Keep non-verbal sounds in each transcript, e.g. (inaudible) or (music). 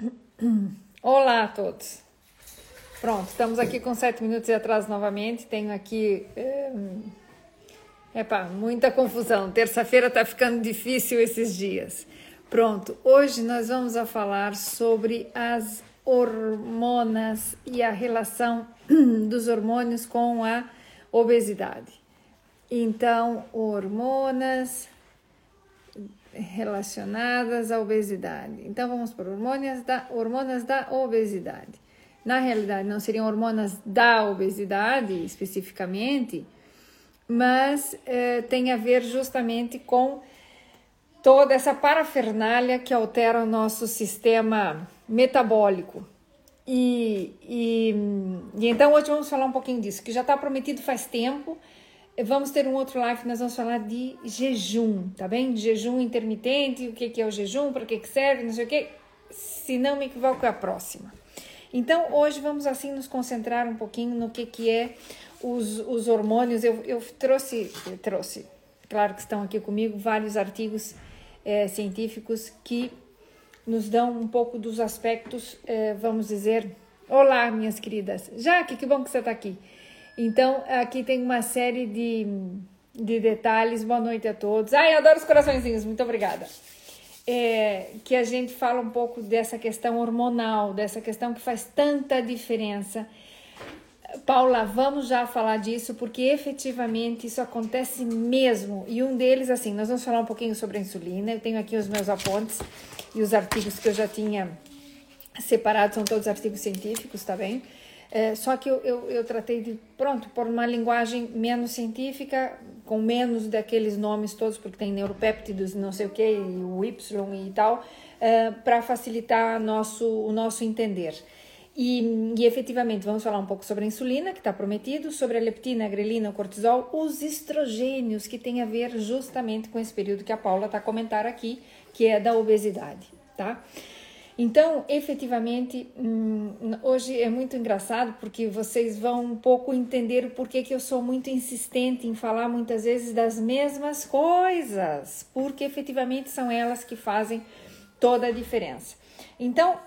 (coughs) Olá a todos. Pronto, estamos aqui com sete minutos de atraso novamente. Tenho aqui. Um, epa, muita confusão. Terça-feira está ficando difícil esses dias. Pronto, hoje nós vamos a falar sobre as hormonas e a relação (coughs) dos hormônios com a obesidade. Então, hormonas, relacionadas à obesidade. Então vamos por hormônios da, hormonas da obesidade. Na realidade, não seriam hormonas da obesidade especificamente, mas eh, tem a ver justamente com toda essa parafernália que altera o nosso sistema metabólico. E, e, e então hoje vamos falar um pouquinho disso, que já está prometido faz tempo Vamos ter um outro live nós vamos falar de jejum, tá bem? De jejum intermitente, o que, é o jejum, para que, que serve, não sei o que. Se não me equivoco, é a próxima. Então, hoje vamos assim nos concentrar um pouquinho no que, que é os, os hormônios. Eu, eu trouxe, eu trouxe, claro que estão aqui comigo, vários artigos é, científicos que nos dão um pouco dos aspectos, é, vamos dizer. Olá, minhas queridas. Jaque, que bom que você está aqui. Então, aqui tem uma série de, de detalhes. Boa noite a todos. Ai, adoro os coraçõezinhos, muito obrigada. É, que a gente fala um pouco dessa questão hormonal, dessa questão que faz tanta diferença. Paula, vamos já falar disso, porque efetivamente isso acontece mesmo. E um deles, assim, nós vamos falar um pouquinho sobre a insulina. Eu tenho aqui os meus apontes e os artigos que eu já tinha separado, são todos artigos científicos, tá bem? É, só que eu, eu, eu, tratei de, pronto, por uma linguagem menos científica, com menos daqueles nomes todos, porque tem neuropéptidos, não sei o que, o Y e tal, é, para facilitar nosso, o nosso entender. E, e, efetivamente, vamos falar um pouco sobre a insulina, que está prometido, sobre a leptina, a grelina, o cortisol, os estrogênios, que tem a ver justamente com esse período que a Paula está a comentar aqui, que é da obesidade, tá? Então, efetivamente, hum, hoje é muito engraçado porque vocês vão um pouco entender o porquê que eu sou muito insistente em falar muitas vezes das mesmas coisas, porque efetivamente são elas que fazem toda a diferença. Então,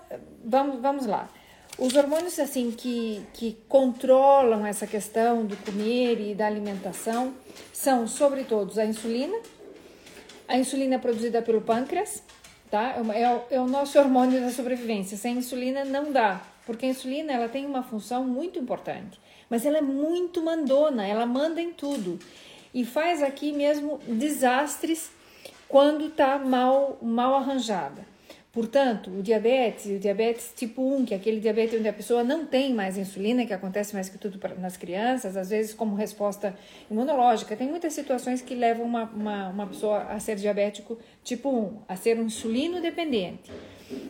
vamos, vamos lá. Os hormônios assim que, que controlam essa questão do comer e da alimentação são, sobretudo, a insulina. A insulina produzida pelo pâncreas, tá? É, é, é, o nosso hormônio da sobrevivência. Sem insulina não dá, porque a insulina ela tem uma função muito importante, mas ela é muito mandona, ela manda em tudo e faz aqui mesmo desastres quando está mal, mal arranjada. Portanto, o diabetes, o diabetes tipo 1, que é aquele diabetes onde a pessoa não tem mais insulina, que acontece mais que tudo nas crianças, às vezes como resposta imunológica. Tem muitas situações que levam uma, uma, uma pessoa a ser diabético tipo 1, a ser um insulino dependente.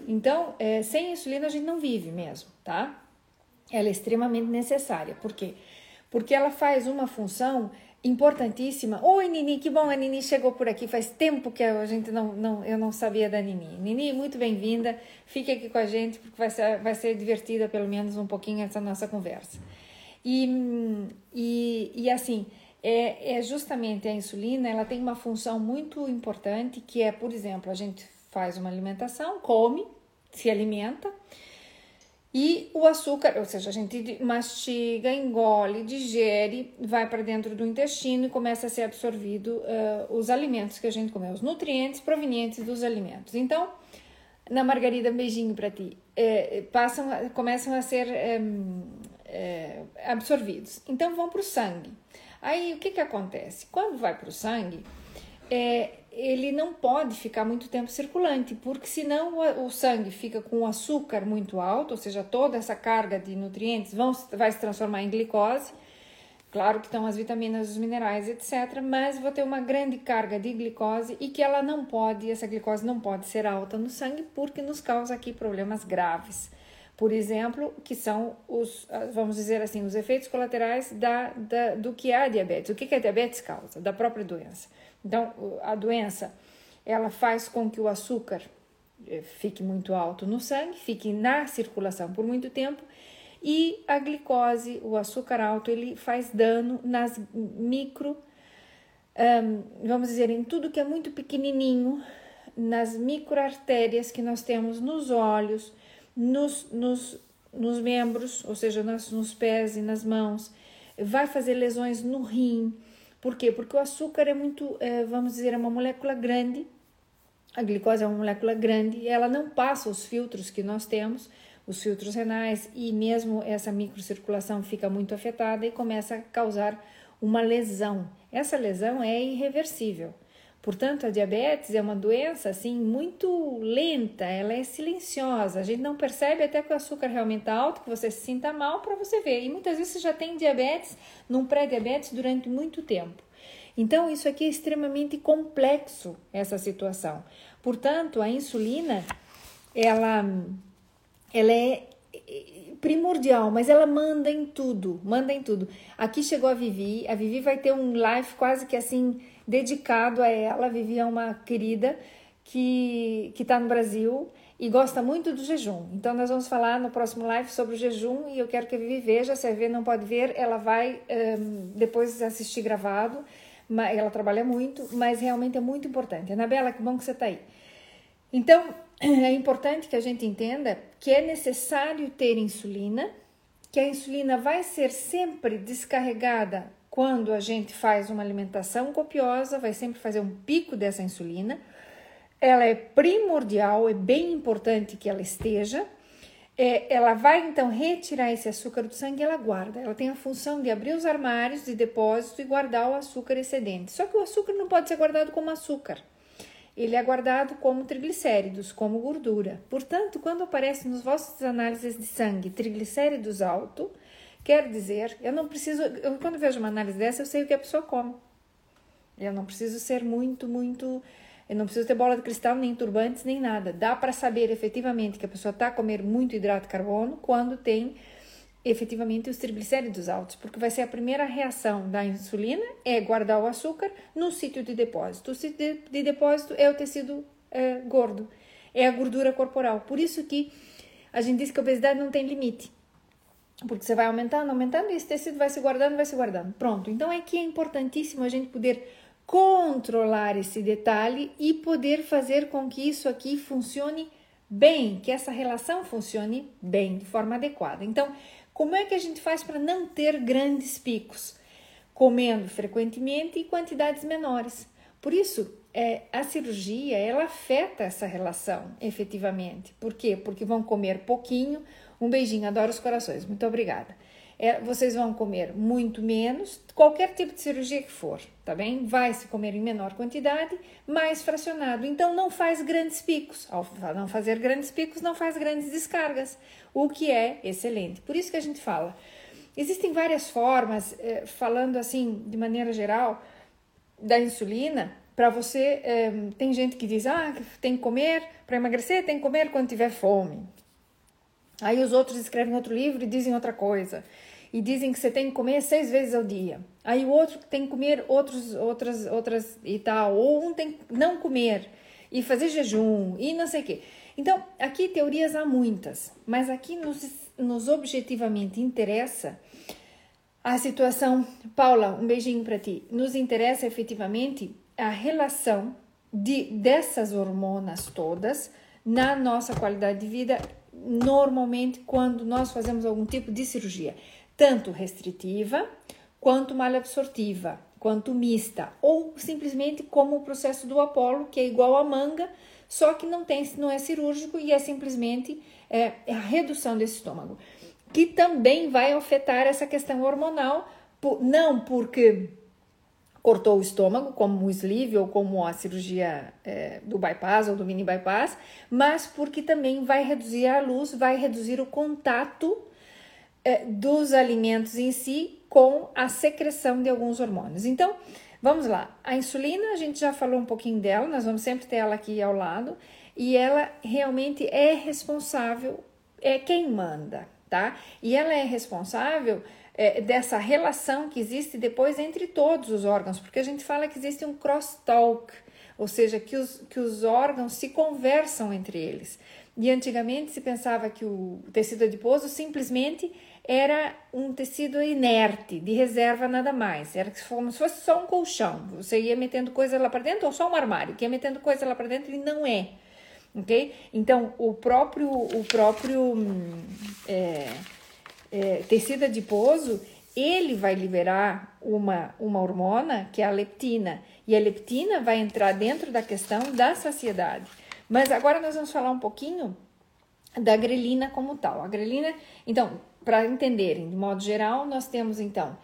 Então, é, sem insulina a gente não vive mesmo, tá? Ela é extremamente necessária. Por quê? Porque ela faz uma função importantíssima. Oi, Nini, que bom a Nini chegou por aqui. Faz tempo que a gente não, não eu não sabia da Nini. Nini, muito bem-vinda. Fique aqui com a gente porque vai ser, vai ser divertida pelo menos um pouquinho essa nossa conversa. E, e, e assim, é, é justamente a insulina, ela tem uma função muito importante que é, por exemplo, a gente faz uma alimentação, come, se alimenta, e o açúcar, ou seja, a gente mastiga, engole, digere, vai para dentro do intestino e começa a ser absorvido uh, os alimentos que a gente comeu, os nutrientes provenientes dos alimentos. Então, na Margarida, um beijinho para ti. É, passam, começam a ser é, absorvidos. Então, vão para o sangue. Aí, o que, que acontece? Quando vai para o sangue, é, ele não pode ficar muito tempo circulante, porque senão o, o sangue fica com o açúcar muito alto, ou seja, toda essa carga de nutrientes vão, vai se transformar em glicose. Claro que estão as vitaminas, os minerais, etc. Mas vou ter uma grande carga de glicose e que ela não pode, essa glicose não pode ser alta no sangue porque nos causa aqui problemas graves. Por exemplo, que são os, vamos dizer assim, os efeitos colaterais da, da, do que é a diabetes. O que, que a diabetes causa? Da própria doença. Então, a doença ela faz com que o açúcar eh, fique muito alto no sangue, fique na circulação por muito tempo e a glicose, o açúcar alto, ele faz dano nas micro, vamos dizer, em tudo que é muito pequenininho, nas microartérias que nós temos nos olhos, nos, nos, nos membros, ou seja, nos, nos pés e nas mãos, vai fazer lesões no rim. Por quê? Porque o açúcar é muito, é, vamos dizer, é uma molécula grande. A glicose é uma molécula grande, ela não passa os filtros que nós temos, os filtros renais, e mesmo essa microcirculação fica muito afetada e começa a causar uma lesão. Essa lesão é irreversível. Portanto, a diabetes é uma doença assim muito lenta, ela é silenciosa. A gente não percebe até que o açúcar realmente está alto, que você se sinta mal para você ver. E muitas vezes você já tem diabetes, num pré-diabetes durante muito tempo. Então, isso aqui é extremamente complexo, essa situação. Portanto, a insulina, ela, ela é primordial, mas ela manda em tudo, manda em tudo. Aqui chegou a Vivi, a Vivi vai ter um live quase que assim dedicado a ela. A Vivi é uma querida que que está no Brasil e gosta muito do jejum. Então nós vamos falar no próximo live sobre o jejum e eu quero que a Vivi veja, se a Vivi não pode ver, ela vai um, depois assistir gravado. Ela trabalha muito, mas realmente é muito importante. Anabela, que bom que você está aí. Então, é importante que a gente entenda que é necessário ter insulina, que a insulina vai ser sempre descarregada quando a gente faz uma alimentação copiosa, vai sempre fazer um pico dessa insulina. Ela é primordial, é bem importante que ela esteja. É, ela vai então retirar esse açúcar do sangue e ela guarda. Ela tem a função de abrir os armários de depósito e guardar o açúcar excedente. Só que o açúcar não pode ser guardado como açúcar ele é guardado como triglicéridos, como gordura. Portanto, quando aparece nos vossos análises de sangue triglicéridos alto, quer dizer, eu não preciso, eu, quando vejo uma análise dessa, eu sei o que a pessoa come. Eu não preciso ser muito, muito, eu não preciso ter bola de cristal, nem turbantes, nem nada. Dá para saber efetivamente que a pessoa está a comer muito hidrato de carbono quando tem efetivamente os triglicéridos altos, porque vai ser a primeira reação da insulina é guardar o açúcar no sítio de depósito. O sítio de, de depósito é o tecido é, gordo, é a gordura corporal. Por isso que a gente diz que a obesidade não tem limite. Porque você vai aumentando, aumentando e esse tecido vai se guardando, vai se guardando. Pronto. Então é que é importantíssimo a gente poder controlar esse detalhe e poder fazer com que isso aqui funcione bem, que essa relação funcione bem, de forma adequada. Então, como é que a gente faz para não ter grandes picos? Comendo frequentemente e quantidades menores. Por isso, é, a cirurgia ela afeta essa relação efetivamente. Por quê? Porque vão comer pouquinho. Um beijinho, adoro os corações. Muito obrigada é, vocês vão comer muito menos, qualquer tipo de cirurgia que for, tá bem? Vai se comer em menor quantidade, mais fracionado. Então não faz grandes picos. Ao não fazer grandes picos, não faz grandes descargas, o que é excelente. Por isso que a gente fala. Existem várias formas, eh, falando assim de maneira geral, da insulina. Para você, eh, tem gente que diz: ah, tem que comer para emagrecer, tem que comer quando tiver fome. Aí os outros escrevem outro livro e dizem outra coisa e dizem que você tem que comer seis vezes ao dia. Aí o outro tem que comer outros, outras, outras e tal. Ou um tem que não comer e fazer jejum e não sei o quê. Então, aqui teorias há muitas, mas aqui nos, nos objetivamente interessa a situação. Paula, um beijinho para ti. Nos interessa efetivamente a relação de, dessas hormonas todas na nossa qualidade de vida, normalmente quando nós fazemos algum tipo de cirurgia tanto restritiva quanto malabsortiva, quanto mista, ou simplesmente como o processo do Apolo, que é igual à manga, só que não, tem, não é cirúrgico e é simplesmente é, a redução desse estômago, que também vai afetar essa questão hormonal, não porque cortou o estômago, como o sleeve ou como a cirurgia é, do bypass ou do mini bypass, mas porque também vai reduzir a luz, vai reduzir o contato é, dos alimentos em si com a secreção de alguns hormônios. Então, vamos lá. A insulina, a gente já falou um pouquinho dela, nós vamos sempre ter ela aqui ao lado, e ela realmente é responsável, é quem manda, tá? E ela é responsável é, dessa relação que existe depois entre todos os órgãos, porque a gente fala que existe um crosstalk, ou seja, que os, que os órgãos se conversam entre eles. E antigamente se pensava que o tecido adiposo simplesmente era um tecido inerte, de reserva nada mais. Era como se fosse só um colchão. Você ia metendo coisa lá para dentro, ou só um armário, que ia metendo coisa lá para dentro e não é. ok? Então, o próprio, o próprio hum, é, é, tecido adiposo, ele vai liberar uma, uma hormona que é a leptina, e a leptina vai entrar dentro da questão da saciedade. Mas agora nós vamos falar um pouquinho da grelina como tal. A grelina, então, para entenderem, de modo geral, nós temos então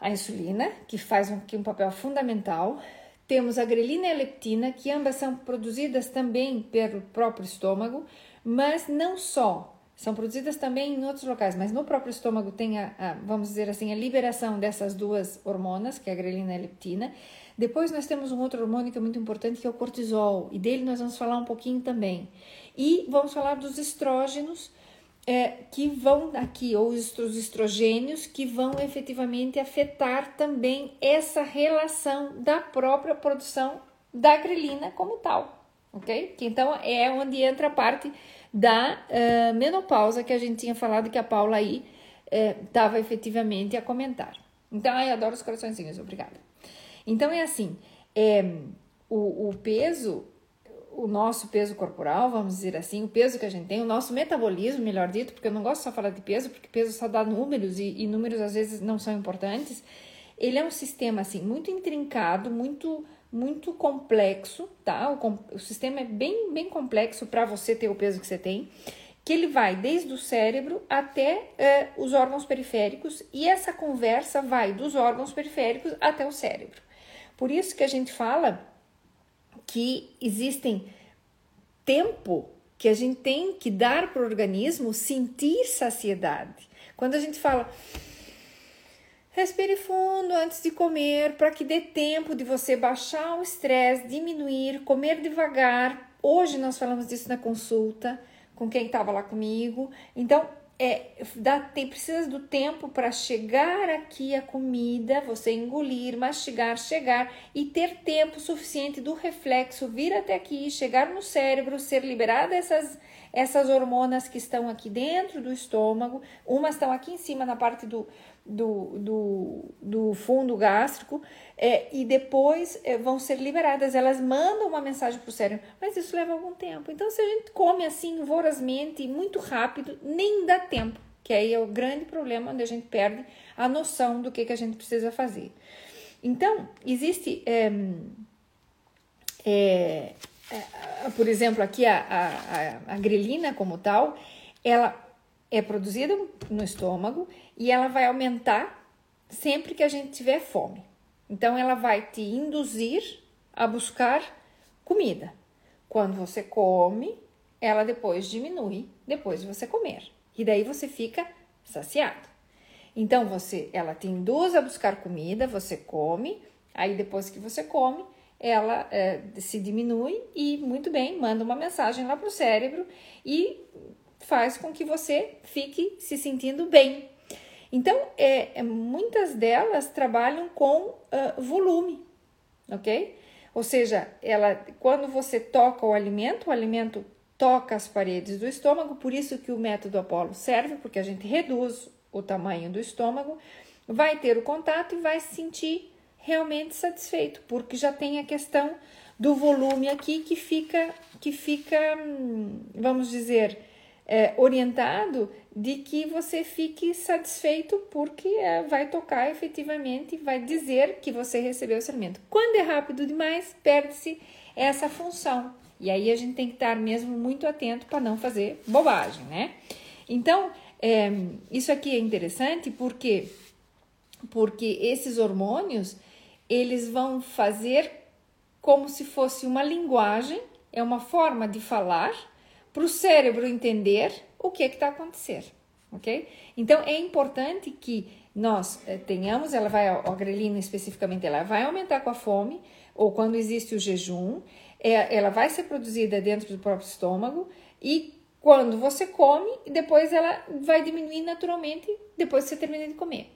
a insulina, que faz um, que um papel fundamental, temos a grelina e a leptina, que ambas são produzidas também pelo próprio estômago, mas não só. São produzidas também em outros locais, mas no próprio estômago tem a, a vamos dizer assim, a liberação dessas duas hormonas, que é a grelina e a leptina. Depois nós temos um outro hormônio que é muito importante, que é o cortisol, e dele nós vamos falar um pouquinho também. E vamos falar dos estrógenos, é, que vão aqui, ou os estrogênios, que vão efetivamente afetar também essa relação da própria produção da grelina como tal, ok? Que então é onde entra a parte da uh, menopausa que a gente tinha falado que a Paula aí estava uh, efetivamente a comentar. Então, ai, adoro os coraçõezinhos, obrigada. Então é assim, é, o, o peso o nosso peso corporal, vamos dizer assim, o peso que a gente tem, o nosso metabolismo, melhor dito, porque eu não gosto só de falar de peso, porque peso só dá números e, e números às vezes não são importantes. Ele é um sistema assim muito intrincado, muito muito complexo, tá? O, o sistema é bem bem complexo para você ter o peso que você tem, que ele vai desde o cérebro até eh, os órgãos periféricos e essa conversa vai dos órgãos periféricos até o cérebro. Por isso que a gente fala que existem tempo que a gente tem que dar para o organismo sentir saciedade. Quando a gente fala, respire fundo antes de comer, para que dê tempo de você baixar o estresse, diminuir, comer devagar. Hoje nós falamos disso na consulta com quem estava lá comigo. Então, é, dá, tem, precisa do tempo para chegar aqui a comida, você engolir, mastigar, chegar e ter tempo suficiente do reflexo vir até aqui, chegar no cérebro, ser liberada essas, essas hormonas que estão aqui dentro do estômago, umas estão aqui em cima na parte do, do, do, do fundo gástrico é, e depois é, vão ser liberadas. Elas mandam uma mensagem para o cérebro, mas isso leva algum tempo. Então, se a gente come assim vorazmente, muito rápido, nem dá tempo, que aí é o grande problema onde a gente perde a noção do que, que a gente precisa fazer. Então, existe, é, é, é por exemplo, aqui a, a, a, a grelina como tal, ela é produzida no estômago e ela vai aumentar sempre que a gente tiver fome. Então, ela vai te induzir a buscar comida. Quando você come, ela depois diminui depois de você comer. E daí você fica saciado. Então, você, ela te induz a buscar comida, você come, aí depois que você come, ela é, se diminui e, muito bem, manda uma mensagem lá para o cérebro e faz com que você fique se sentindo bem. Então, é, é muitas delas trabalham com uh, volume, ok? Ou seja, ela, quando você toca o alimento, o alimento toca as paredes do estômago, por isso que o método Apolo serve, porque a gente reduz o tamanho do estômago, vai ter o contato e vai se sentir realmente satisfeito, porque já tem a questão do volume aqui que fica, que fica, hum, vamos dizer, é, orientado de que você fique satisfeito porque é, vai tocar efetivamente, vai dizer que você recebeu esse alimento. Quando é rápido demais, perde-se essa função. E aí a gente tem que estar mesmo muito atento para não fazer bobagem, né? Então, é, isso aqui é interessante porque, porque esses hormônios, eles vão fazer como se fosse uma linguagem, é uma forma de falar, para o cérebro entender o que é está acontecendo, ok? Então é importante que nós eh, tenhamos, ela vai, a grelina especificamente, ela vai aumentar com a fome ou quando existe o jejum, é, ela vai ser produzida dentro do próprio estômago e quando você come, depois ela vai diminuir naturalmente depois que você termina de comer.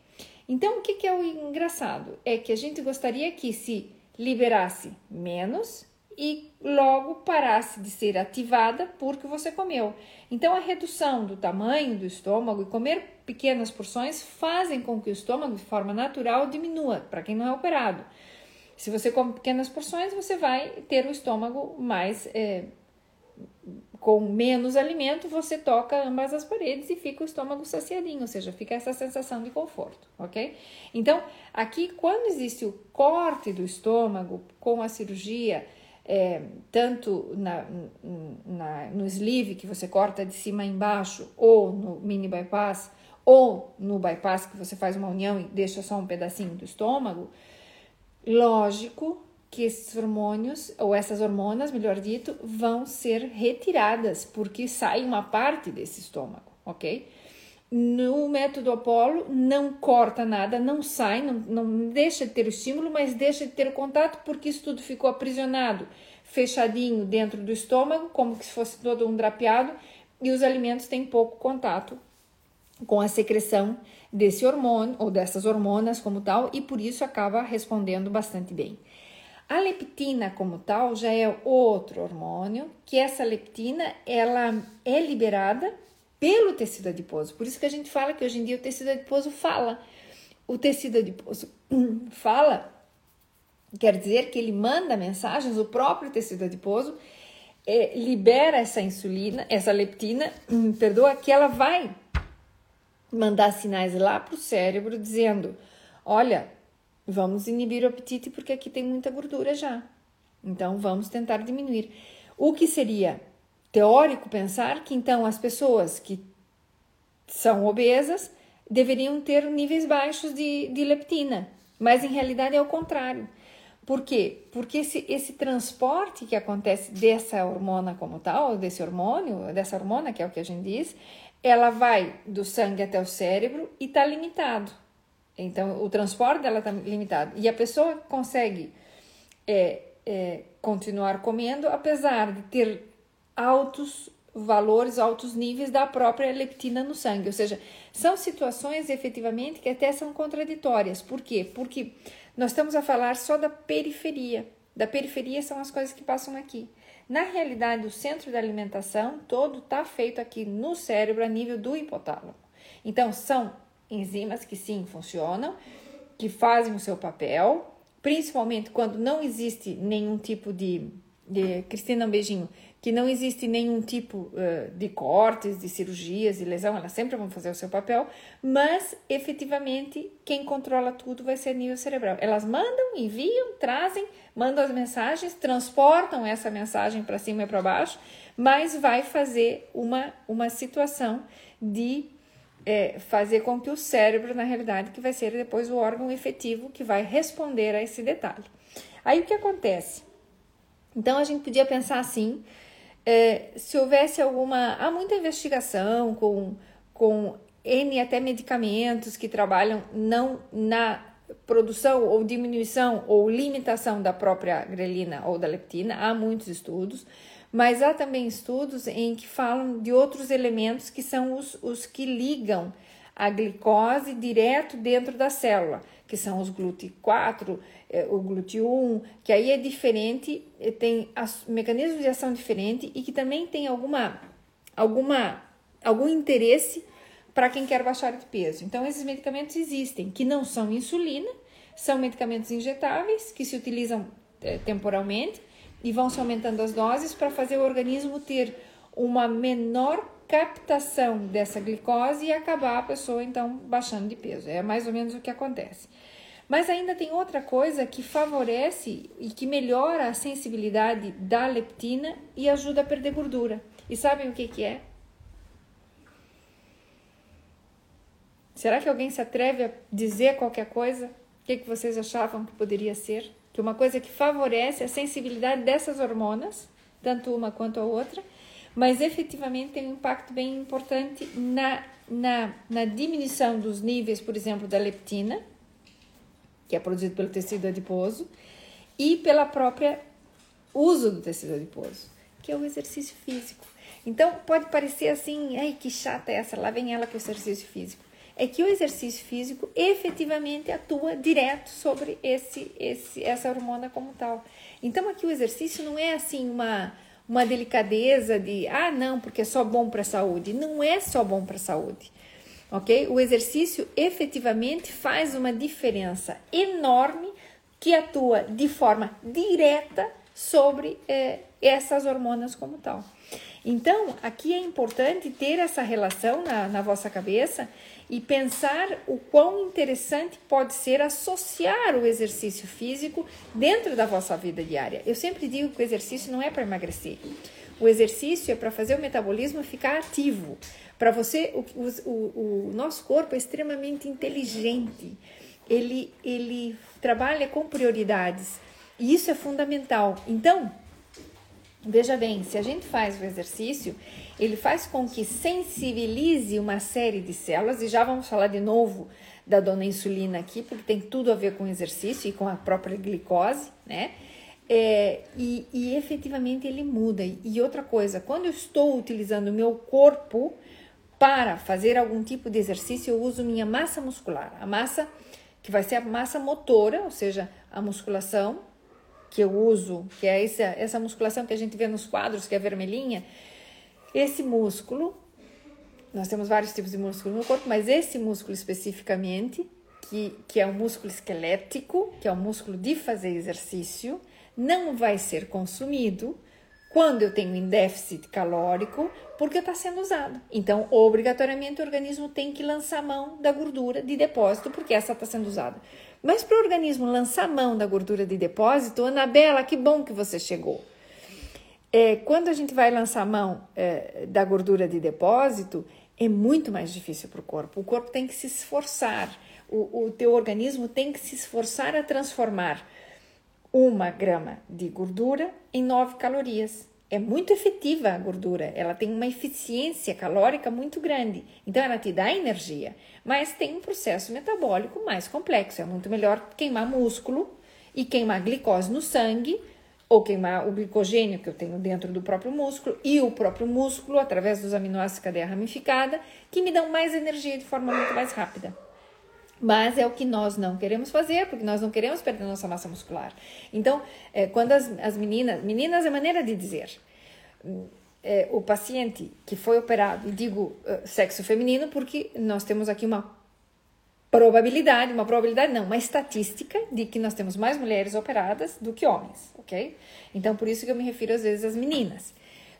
Então, o que, que é o engraçado? É que a gente gostaria que se liberasse menos e logo parasse de ser ativada porque você comeu. Então, a redução do tamanho do estômago e comer pequenas porções fazem com que o estômago, de forma natural, diminua, para quem não é operado. Se você come pequenas porções, você vai ter o estômago mais, é, com menos alimento, você toca ambas as paredes e fica o estômago saciadinho, ou seja, fica essa sensação de conforto, ok? Então, aqui, quando existe o corte do estômago com a cirurgia, é, tanto na, na, no sleeve, que você corta de cima a embaixo, ou no mini bypass, ou no bypass, que você faz uma união e deixa só um pedacinho do estômago, lógico que esses hormônios, ou essas hormonas, melhor dito, vão ser retiradas, porque sai uma parte desse estômago, ok? No método Apolo, não corta nada, não sai, não, não deixa de ter o estímulo, mas deixa de ter o contato, porque isso tudo ficou aprisionado, fechadinho dentro do estômago, como se fosse todo um drapeado, e os alimentos têm pouco contato com a secreção desse hormônio, ou dessas hormonas como tal, e por isso acaba respondendo bastante bem. A leptina como tal já é outro hormônio, que essa leptina ela é liberada pelo tecido adiposo. Por isso que a gente fala que hoje em dia o tecido adiposo fala. O tecido adiposo (clears throat) fala, quer dizer que ele manda mensagens, o próprio tecido adiposo é, libera essa insulina, essa leptina, (clears throat) perdoa, que ela vai mandar sinais lá para o cérebro dizendo: olha, Vamos inibir o apetite porque aqui tem muita gordura já. Então vamos tentar diminuir. O que seria teórico pensar que então as pessoas que são obesas deveriam ter níveis baixos de, de leptina, mas em realidade é o contrário. Por quê? Porque esse, esse transporte que acontece dessa hormona como tal, desse hormônio, dessa hormona, que é o que a gente diz, ela vai do sangue até o cérebro e está limitado. Então, o transporte dela está limitado. E a pessoa consegue é, é, continuar comendo, apesar de ter altos valores, altos níveis da própria leptina no sangue. Ou seja, são situações efetivamente que até são contraditórias. Por quê? Porque nós estamos a falar só da periferia. Da periferia são as coisas que passam aqui. Na realidade, o centro da alimentação todo está feito aqui no cérebro a nível do hipotálamo. Então, são enzimas que sim funcionam, que fazem o seu papel, principalmente quando não existe nenhum tipo de, de Cristina, um beijinho, que não existe nenhum tipo uh, de cortes, de cirurgias, de lesão, elas sempre vão fazer o seu papel, mas efetivamente quem controla tudo vai ser nível cerebral. Elas mandam, enviam, trazem, mandam as mensagens, transportam essa mensagem para cima e para baixo, mas vai fazer uma, uma situação de é, fazer com que o cérebro, na realidade, que vai ser depois o órgão efetivo que vai responder a esse detalhe. Aí o que acontece? Então a gente podia pensar assim: é, se houvesse alguma. Há muita investigação com, com N até medicamentos que trabalham não na produção ou diminuição ou limitação da própria grelina ou da leptina, há muitos estudos mas há também estudos em que falam de outros elementos que são os, os que ligam a glicose direto dentro da célula, que são os GLUT4, eh, o GLUT1, que aí é diferente, eh, tem mecanismos de ação diferente e que também tem alguma, alguma, algum interesse para quem quer baixar de peso. Então, esses medicamentos existem, que não são insulina, são medicamentos injetáveis que se utilizam eh, temporalmente e vão se aumentando as doses para fazer o organismo ter uma menor captação dessa glicose e acabar a pessoa então baixando de peso. É mais ou menos o que acontece. Mas ainda tem outra coisa que favorece e que melhora a sensibilidade da leptina e ajuda a perder gordura. E sabem o que, que é? Será que alguém se atreve a dizer qualquer coisa? O que, que vocês achavam que poderia ser? que uma coisa que favorece a sensibilidade dessas hormonas, tanto uma quanto a outra, mas efetivamente tem um impacto bem importante na, na, na diminuição dos níveis, por exemplo, da leptina, que é produzido pelo tecido adiposo, e pela própria uso do tecido adiposo, que é o exercício físico. Então, pode parecer assim, ai, que chata essa, lá vem ela com o exercício físico é que o exercício físico efetivamente atua direto sobre esse, esse, essa hormona como tal. Então aqui o exercício não é assim uma, uma delicadeza de ah não porque é só bom para a saúde. Não é só bom para a saúde, ok? O exercício efetivamente faz uma diferença enorme que atua de forma direta sobre eh, essas hormonas como tal. Então, aqui é importante ter essa relação na, na vossa cabeça e pensar o quão interessante pode ser associar o exercício físico dentro da vossa vida diária. Eu sempre digo que o exercício não é para emagrecer. O exercício é para fazer o metabolismo ficar ativo. Para você, o, o, o nosso corpo é extremamente inteligente. Ele, ele trabalha com prioridades. E isso é fundamental. Então, veja bem, se a gente faz o exercício, ele faz com que sensibilize uma série de células, e já vamos falar de novo da dona insulina aqui, porque tem tudo a ver com o exercício e com a própria glicose, né? É, e, e efetivamente ele muda. E outra coisa, quando eu estou utilizando o meu corpo para fazer algum tipo de exercício, eu uso minha massa muscular, a massa que vai ser a massa motora, ou seja, a musculação que eu uso, que é essa, essa musculação que a gente vê nos quadros, que é vermelhinha, esse músculo, nós temos vários tipos de músculo no corpo, mas esse músculo especificamente, que, que é o músculo esquelético, que é o músculo de fazer exercício, não vai ser consumido quando eu tenho em déficit calórico, porque está sendo usado. Então, obrigatoriamente, o organismo tem que lançar mão da gordura de depósito, porque essa está sendo usada. Mas para o organismo lançar mão da gordura de depósito, Anabela, que bom que você chegou. É, quando a gente vai lançar mão é, da gordura de depósito, é muito mais difícil para o corpo. O corpo tem que se esforçar, o, o teu organismo tem que se esforçar a transformar uma grama de gordura em 9 calorias. É muito efetiva a gordura, ela tem uma eficiência calórica muito grande, então ela te dá energia, mas tem um processo metabólico mais complexo. É muito melhor queimar músculo e queimar glicose no sangue ou queimar o glicogênio que eu tenho dentro do próprio músculo e o próprio músculo através dos aminoácidos cadeia ramificada, que me dão mais energia de forma muito mais rápida. Mas é o que nós não queremos fazer, porque nós não queremos perder nossa massa muscular. Então, é, quando as, as meninas, meninas é maneira de dizer, é, o paciente que foi operado, digo uh, sexo feminino porque nós temos aqui uma probabilidade, uma probabilidade não, uma estatística de que nós temos mais mulheres operadas do que homens, ok? Então, por isso que eu me refiro às vezes às meninas.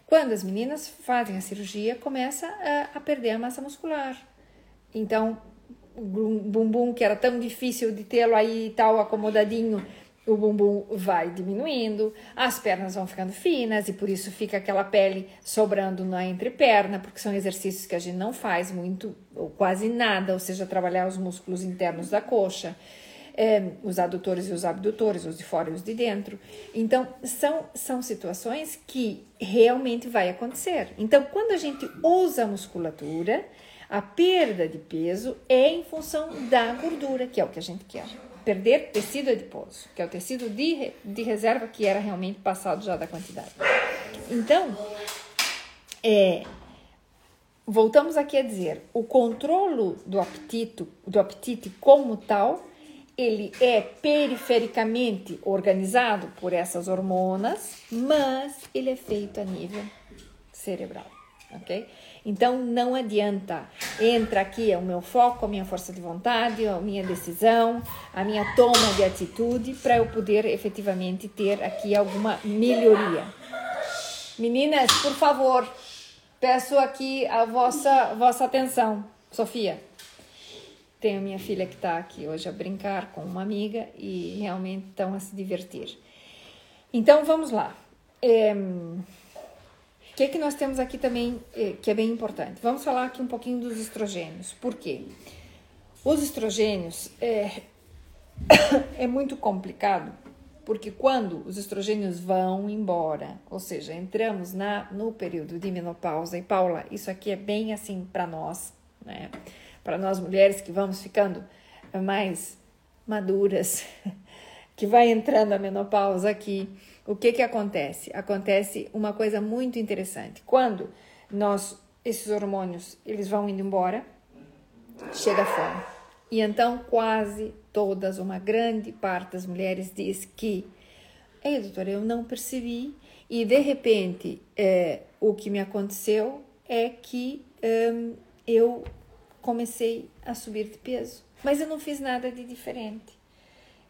Quando as meninas fazem a cirurgia, começa a, a perder a massa muscular. Então, o bumbum que era tão difícil de tê-lo aí tal acomodadinho, o bumbum vai diminuindo, as pernas vão ficando finas e por isso fica aquela pele sobrando na entreperna, porque são exercícios que a gente não faz muito ou quase nada, ou seja, trabalhar os músculos internos da coxa, é, os adutores e os abdutores, os de fora e os de dentro. Então, são, são situações que realmente vai acontecer. Então, quando a gente usa a musculatura, a perda de peso é em função da gordura, que é o que a gente quer perder tecido adiposo, que é o tecido de, de reserva que era realmente passado já da quantidade. Então, é, voltamos aqui a dizer, o controle do apetite, do apetite como tal, ele é perifericamente organizado por essas hormonas, mas ele é feito a nível cerebral, ok? Então não adianta. Entra aqui é o meu foco, a minha força de vontade, a minha decisão, a minha toma de atitude para eu poder efetivamente ter aqui alguma melhoria. Meninas, por favor, peço aqui a vossa, vossa atenção. Sofia, tenho minha filha que está aqui hoje a brincar com uma amiga e realmente estão a se divertir. Então vamos lá. É que, que nós temos aqui também eh, que é bem importante? Vamos falar aqui um pouquinho dos estrogênios. Por quê? Os estrogênios é, (coughs) é muito complicado porque quando os estrogênios vão embora, ou seja, entramos na no período de menopausa e Paula, isso aqui é bem assim para nós, né? Para nós mulheres que vamos ficando mais maduras, (laughs) que vai entrando a menopausa aqui, o que que acontece? Acontece uma coisa muito interessante. Quando nós esses hormônios eles vão indo embora, chega a fome. E então quase todas, uma grande parte das mulheres diz que, ei, doutora, eu não percebi e de repente é, o que me aconteceu é que hum, eu comecei a subir de peso, mas eu não fiz nada de diferente.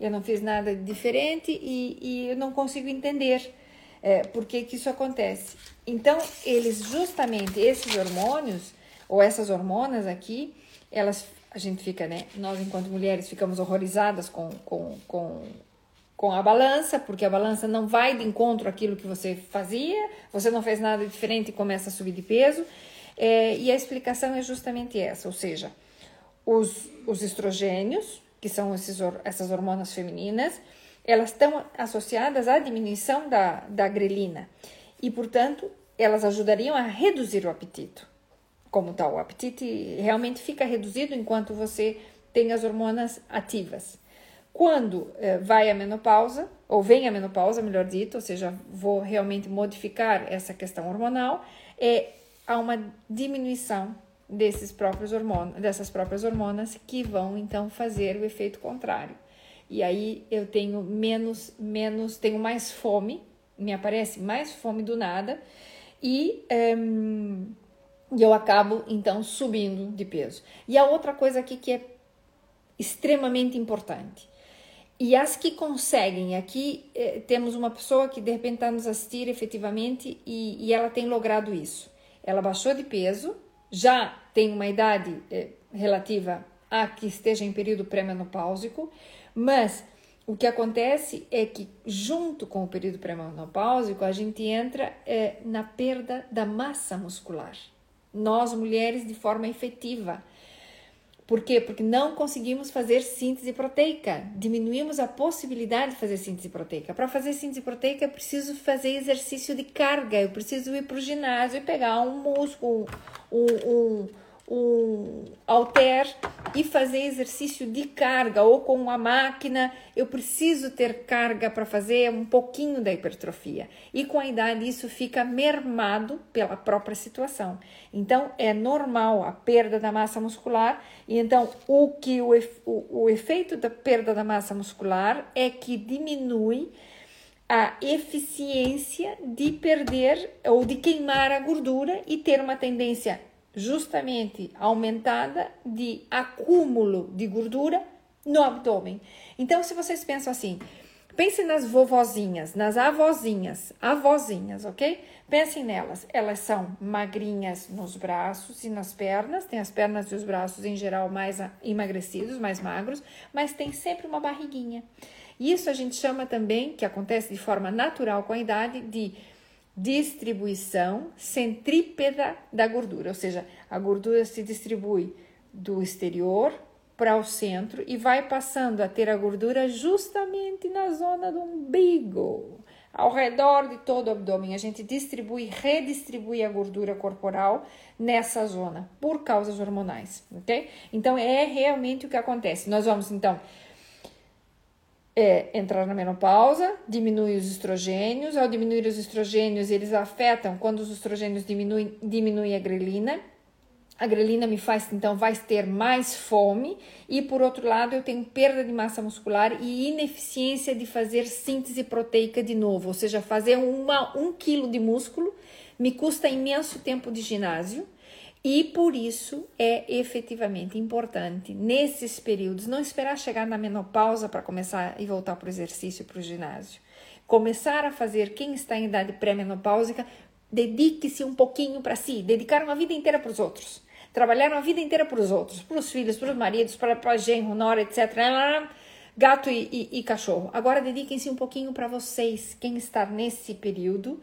Eu não fiz nada diferente e, e eu não consigo entender. É, por que, que isso acontece? Então, eles justamente, esses hormônios, ou essas hormonas aqui, elas, a gente fica, né? Nós, enquanto mulheres, ficamos horrorizadas com, com, com, com a balança, porque a balança não vai de encontro àquilo que você fazia, você não fez nada diferente e começa a subir de peso. É, e a explicação é justamente essa, ou seja, os, os estrogênios, que são esses, essas hormonas femininas, elas estão associadas à diminuição da, da grelina e, portanto, elas ajudariam a reduzir o apetite. Como tal, o apetite realmente fica reduzido enquanto você tem as hormonas ativas. Quando eh, vai a menopausa, ou vem a menopausa, melhor dito, ou seja, vou realmente modificar essa questão hormonal, é, há uma diminuição desses próprios hormônios, dessas próprias hormonas que vão então fazer o efeito contrário e aí eu tenho menos, menos, tenho mais fome, me aparece mais fome do nada e um, eu acabo então subindo de peso. E a outra coisa aqui que é extremamente importante. E as que conseguem, aqui eh, temos uma pessoa que de repente está nos assistir efetivamente e, e, ela tem logrado isso. Ela baixou de peso, já tem uma idade eh, relativa a que esteja em período pré-menopáusico, mas o que acontece é que, junto com o período pré-menopáusico, a gente entra é, na perda da massa muscular. Nós, mulheres, de forma efetiva. Por quê? Porque não conseguimos fazer síntese proteica, diminuímos a possibilidade de fazer síntese proteica. Para fazer síntese proteica, eu preciso fazer exercício de carga, eu preciso ir para o ginásio e pegar um músculo, um, um um halter e fazer exercício de carga ou com uma máquina, eu preciso ter carga para fazer um pouquinho da hipertrofia. E com a idade isso fica mermado pela própria situação. Então é normal a perda da massa muscular e então o que o, o, o efeito da perda da massa muscular é que diminui a eficiência de perder ou de queimar a gordura e ter uma tendência justamente aumentada de acúmulo de gordura no abdômen. Então, se vocês pensam assim, pensem nas vovozinhas, nas avózinhas, avózinhas, ok? Pensem nelas. Elas são magrinhas nos braços e nas pernas, tem as pernas e os braços em geral mais emagrecidos, mais magros, mas tem sempre uma barriguinha. Isso a gente chama também, que acontece de forma natural com a idade, de distribuição centrípeda da gordura, ou seja, a gordura se distribui do exterior para o centro e vai passando a ter a gordura justamente na zona do umbigo, ao redor de todo o abdômen. A gente distribui, redistribui a gordura corporal nessa zona por causas hormonais, ok? Então é realmente o que acontece. Nós vamos então é entrar na menopausa, diminui os estrogênios. Ao diminuir os estrogênios, eles afetam, quando os estrogênios diminuem, diminui a grelina. A grelina me faz, então, vai ter mais fome. E, por outro lado, eu tenho perda de massa muscular e ineficiência de fazer síntese proteica de novo. Ou seja, fazer uma, um quilo de músculo me custa imenso tempo de ginásio e por isso é efetivamente importante, nesses períodos, não esperar chegar na menopausa para começar e voltar para o exercício, para o ginásio. Começar a fazer, quem está em idade pré-menopáusica, dedique-se um pouquinho para si, dedicar uma vida inteira para os outros. Trabalhar uma vida inteira para os outros, para os filhos, para os maridos, para, para genro, nora, etc. Gato e, e, e cachorro. Agora dediquem-se um pouquinho para vocês, quem está nesse período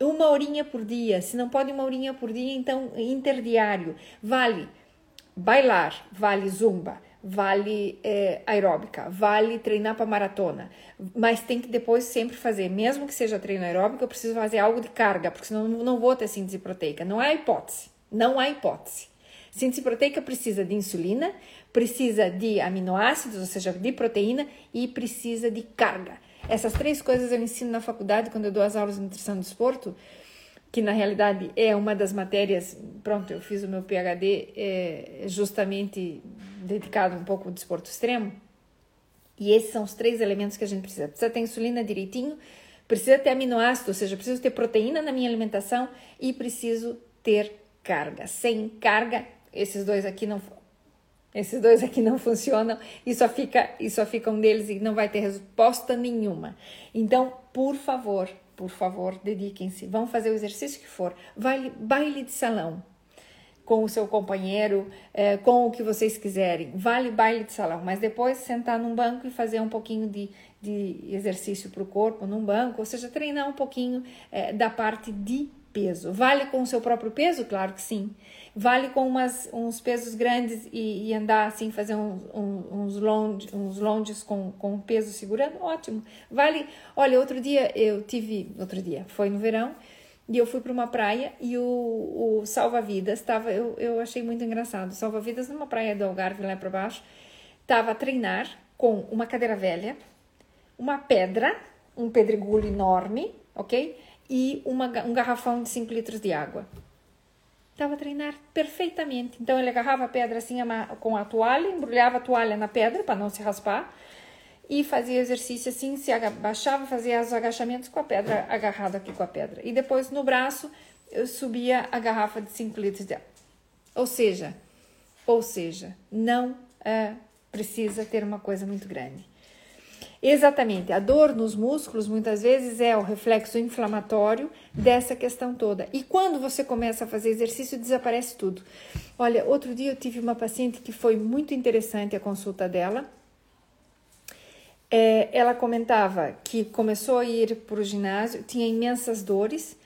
uma horinha por dia. Se não pode uma horinha por dia, então interdiário. Vale bailar, vale zumba, vale é, aeróbica, vale treinar para maratona. Mas tem que depois sempre fazer, mesmo que seja treino aeróbico, eu preciso fazer algo de carga, porque senão não vou ter síntese proteica. Não há hipótese. Não há hipótese. Síntese proteica precisa de insulina, precisa de aminoácidos, ou seja, de proteína, e precisa de carga. Essas três coisas eu ensino na faculdade quando eu dou as aulas de nutrição do esporto, que na realidade é uma das matérias. Pronto, eu fiz o meu PhD é, justamente dedicado um pouco ao desporto extremo. E esses são os três elementos que a gente precisa. Precisa ter insulina direitinho, precisa ter aminoácido, ou seja, preciso ter proteína na minha alimentação e preciso ter carga. Sem carga, esses dois aqui não esses dois aqui não funcionam e só fica, e só fica um deles e não vai ter resposta nenhuma. Então, por favor, por favor, dediquem-se. Vão fazer o exercício que for. Baile, baile de salão com o seu companheiro, é, com o que vocês quiserem. Vale baile de salão, mas depois sentar num banco e fazer um pouquinho de, de exercício para o corpo num banco, ou seja, treinar um pouquinho é, da parte de peso. Vale com o seu próprio peso? Claro que sim. Vale com umas, uns pesos grandes e, e andar assim, fazer uns, uns, longe, uns longes com, com peso segurando? Ótimo. Vale. Olha, outro dia eu tive. Outro dia, foi no verão, e eu fui para uma praia e o, o salva-vidas estava. Eu, eu achei muito engraçado. Salva-vidas numa praia do Algarve lá para baixo, estava a treinar com uma cadeira velha, uma pedra, um pedregulho enorme, ok? E uma, um garrafão de 5 litros de água. Estava a treinar perfeitamente. Então ele agarrava a pedra assim com a toalha, embrulhava a toalha na pedra para não se raspar e fazia exercício assim, se abaixava, fazia os agachamentos com a pedra agarrada aqui com a pedra. E depois no braço eu subia a garrafa de 5 litros de água. Ou seja, ou seja, não é, precisa ter uma coisa muito grande. Exatamente, a dor nos músculos muitas vezes é o reflexo inflamatório dessa questão toda. E quando você começa a fazer exercício, desaparece tudo. Olha, outro dia eu tive uma paciente que foi muito interessante a consulta dela. É, ela comentava que começou a ir para o ginásio, tinha imensas dores,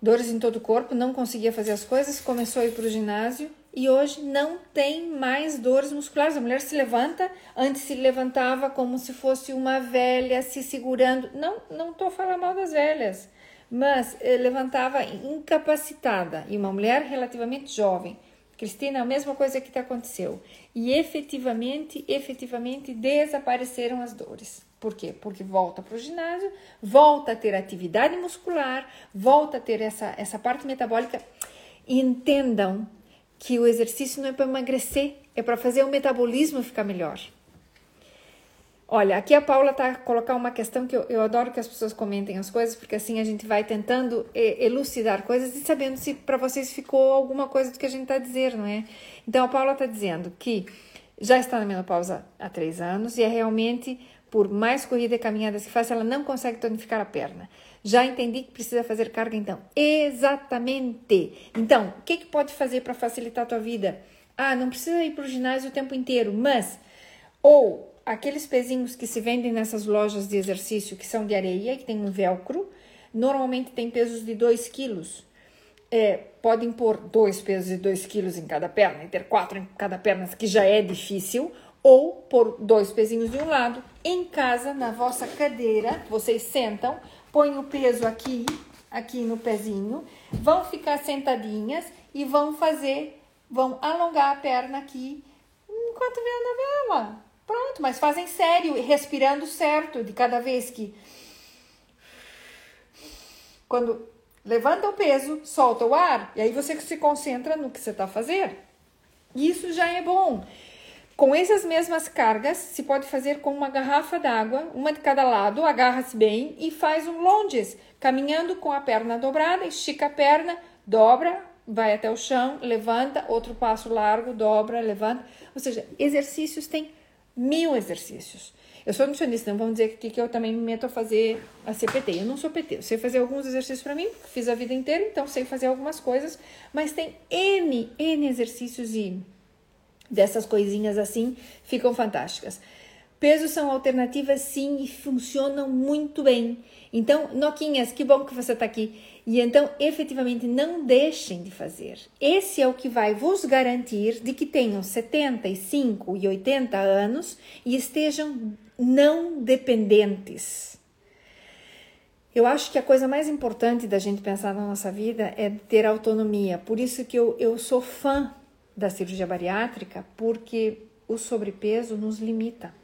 dores em todo o corpo, não conseguia fazer as coisas, começou a ir para o ginásio e hoje não tem mais dores musculares. A mulher se levanta, antes se levantava como se fosse uma velha se segurando. Não, não estou falando mal das velhas, mas eh, levantava incapacitada e uma mulher relativamente jovem. Cristina, a mesma coisa que te aconteceu. E efetivamente, efetivamente desapareceram as dores. Por quê? Porque volta para o ginásio, volta a ter atividade muscular, volta a ter essa, essa parte metabólica. Entendam que o exercício não é para emagrecer, é para fazer o metabolismo ficar melhor. Olha, aqui a Paula tá colocar uma questão que eu, eu adoro que as pessoas comentem as coisas, porque assim a gente vai tentando elucidar coisas e sabendo se para vocês ficou alguma coisa do que a gente está dizendo, não é? Então a Paula está dizendo que já está na menopausa há três anos e é realmente por mais corrida e caminhada que faz, ela não consegue tonificar a perna. Já entendi que precisa fazer carga então. Exatamente. Então, o que, que pode fazer para facilitar a tua vida? Ah, não precisa ir para o ginásio o tempo inteiro, mas ou aqueles pezinhos que se vendem nessas lojas de exercício que são de areia, que tem um velcro, normalmente tem pesos de 2 quilos. É, podem pôr dois pesos de 2 quilos em cada perna e ter quatro em cada perna, que já é difícil, ou pôr dois pezinhos de um lado. Em casa, na vossa cadeira, vocês sentam, põe o peso aqui, aqui no pezinho, vão ficar sentadinhas e vão fazer, vão alongar a perna aqui enquanto vê a novela. Pronto, mas fazem sério, respirando certo, de cada vez que. Quando levanta o peso, solta o ar, e aí você se concentra no que você está fazendo. Isso já é bom. Com essas mesmas cargas, se pode fazer com uma garrafa d'água, uma de cada lado, agarra-se bem e faz um longes, caminhando com a perna dobrada, estica a perna, dobra, vai até o chão, levanta, outro passo largo, dobra, levanta. Ou seja, exercícios tem mil exercícios. Eu sou nutricionista, então vamos dizer que, que eu também me meto a fazer a CPT. Eu não sou PT, eu sei fazer alguns exercícios para mim, fiz a vida inteira, então sei fazer algumas coisas, mas tem N, N exercícios e dessas coisinhas assim, ficam fantásticas. Pesos são alternativas sim e funcionam muito bem. Então, Noquinhas, que bom que você está aqui. E então, efetivamente, não deixem de fazer. Esse é o que vai vos garantir de que tenham 75 e 80 anos e estejam não dependentes. Eu acho que a coisa mais importante da gente pensar na nossa vida é ter autonomia. Por isso que eu, eu sou fã da cirurgia bariátrica, porque o sobrepeso nos limita.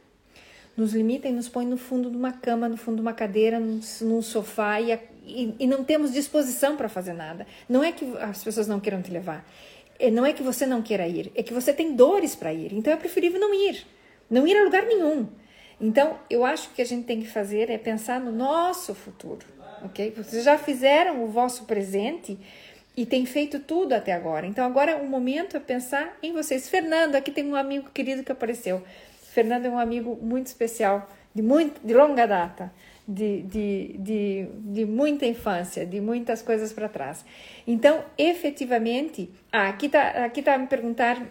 Nos limita e nos põe no fundo de uma cama, no fundo de uma cadeira, num, sofá e, e, e não temos disposição para fazer nada. Não é que as pessoas não queiram te levar, é, não é que você não queira ir, é que você tem dores para ir. Então é preferível não ir, não ir a lugar nenhum. Então eu acho que a gente tem que fazer é pensar no nosso futuro, ok? Vocês já fizeram o vosso presente e tem feito tudo até agora. Então agora o momento é pensar em vocês. Fernando, aqui tem um amigo querido que apareceu. Fernando é um amigo muito especial, de muito de longa data, de, de, de, de muita infância, de muitas coisas para trás. Então, efetivamente, ah, aqui está aqui tá me perguntar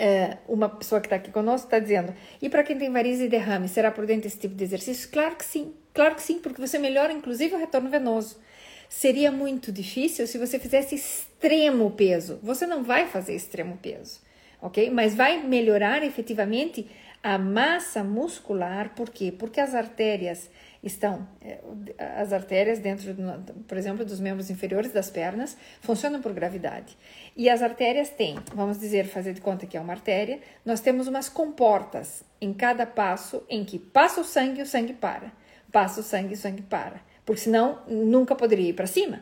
é, uma pessoa que está aqui conosco está dizendo: e para quem tem varizes e derrame, será prudente esse tipo de exercício? Claro que sim, claro que sim, porque você melhora inclusive o retorno venoso. Seria muito difícil se você fizesse extremo peso. Você não vai fazer extremo peso, ok? Mas vai melhorar efetivamente a massa muscular, por quê? Porque as artérias estão, é, as artérias dentro, por exemplo, dos membros inferiores das pernas, funcionam por gravidade. E as artérias têm, vamos dizer, fazer de conta que é uma artéria, nós temos umas comportas em cada passo em que passa o sangue, o sangue para. Passa o sangue, o sangue para. Porque senão nunca poderia ir para cima.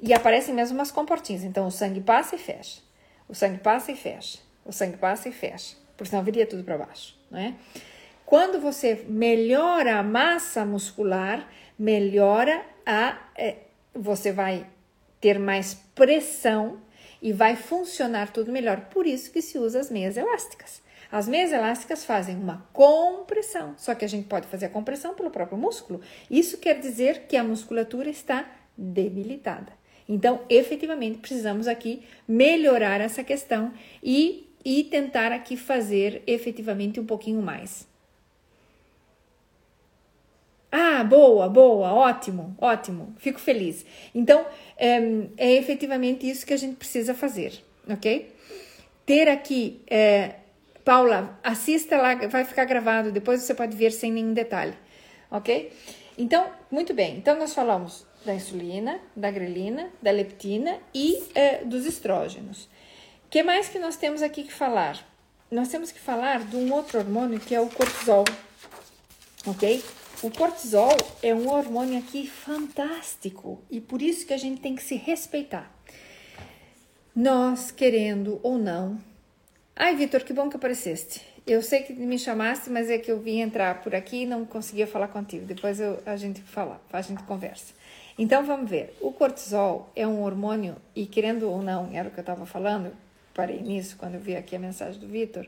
E aparecem mesmo umas comportinhas. Então o sangue passa e fecha. O sangue passa e fecha. O sangue passa e fecha. Porque senão viria tudo para baixo não é? Quando você melhora a massa muscular, melhora a. É, você vai ter mais pressão e vai funcionar tudo melhor. Por isso que se usa as meias elásticas. As meias elásticas fazem uma compressão, só que a gente pode fazer a compressão pelo próprio músculo. Isso quer dizer que a musculatura está debilitada. Então, efetivamente, precisamos aqui melhorar essa questão e e tentar aqui fazer efetivamente um pouquinho mais. Ah, boa, boa, ótimo, ótimo, fico feliz. Então, é, é efetivamente isso que a gente precisa fazer, ok? Ter aqui, é, Paula, assista lá, vai ficar gravado, depois você pode ver sem nenhum detalhe, ok? Então, muito bem, então nós falamos da insulina, da grelina, da leptina e é, dos estrógenos que mais que nós temos aqui que falar? Nós temos que falar de um outro hormônio que é o cortisol, ok? O cortisol é um hormônio aqui fantástico e por isso que a gente tem que se respeitar. Nós, querendo ou não. Ai, Vitor, que bom que apareceste. Eu sei que me chamaste, mas é que eu vim entrar por aqui e não conseguia falar contigo. Depois eu, a gente fala, a gente conversa. Então vamos ver. O cortisol é um hormônio e querendo ou não, era o que eu estava falando, parei nisso quando eu vi aqui a mensagem do Vitor,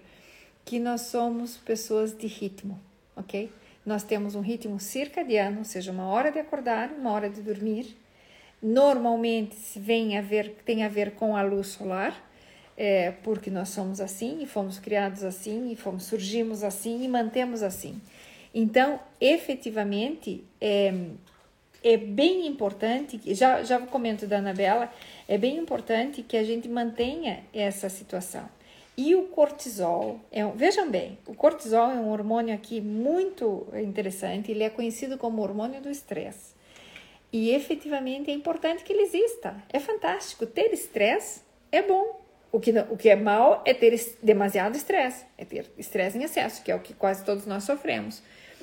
que nós somos pessoas de ritmo, ok? Nós temos um ritmo circadiano, ou seja, uma hora de acordar, uma hora de dormir. Normalmente vem a ver, tem a ver com a luz solar, é, porque nós somos assim e fomos criados assim e fomos surgimos assim e mantemos assim. Então, efetivamente, é, é bem importante, já, já comento da Anabela, é bem importante que a gente mantenha essa situação. E o cortisol, é um, vejam bem, o cortisol é um hormônio aqui muito interessante, ele é conhecido como hormônio do estresse. E efetivamente é importante que ele exista. É fantástico. Ter estresse é bom. O que, o que é mal é ter demasiado estresse, é ter estresse em excesso, que é o que quase todos nós sofremos.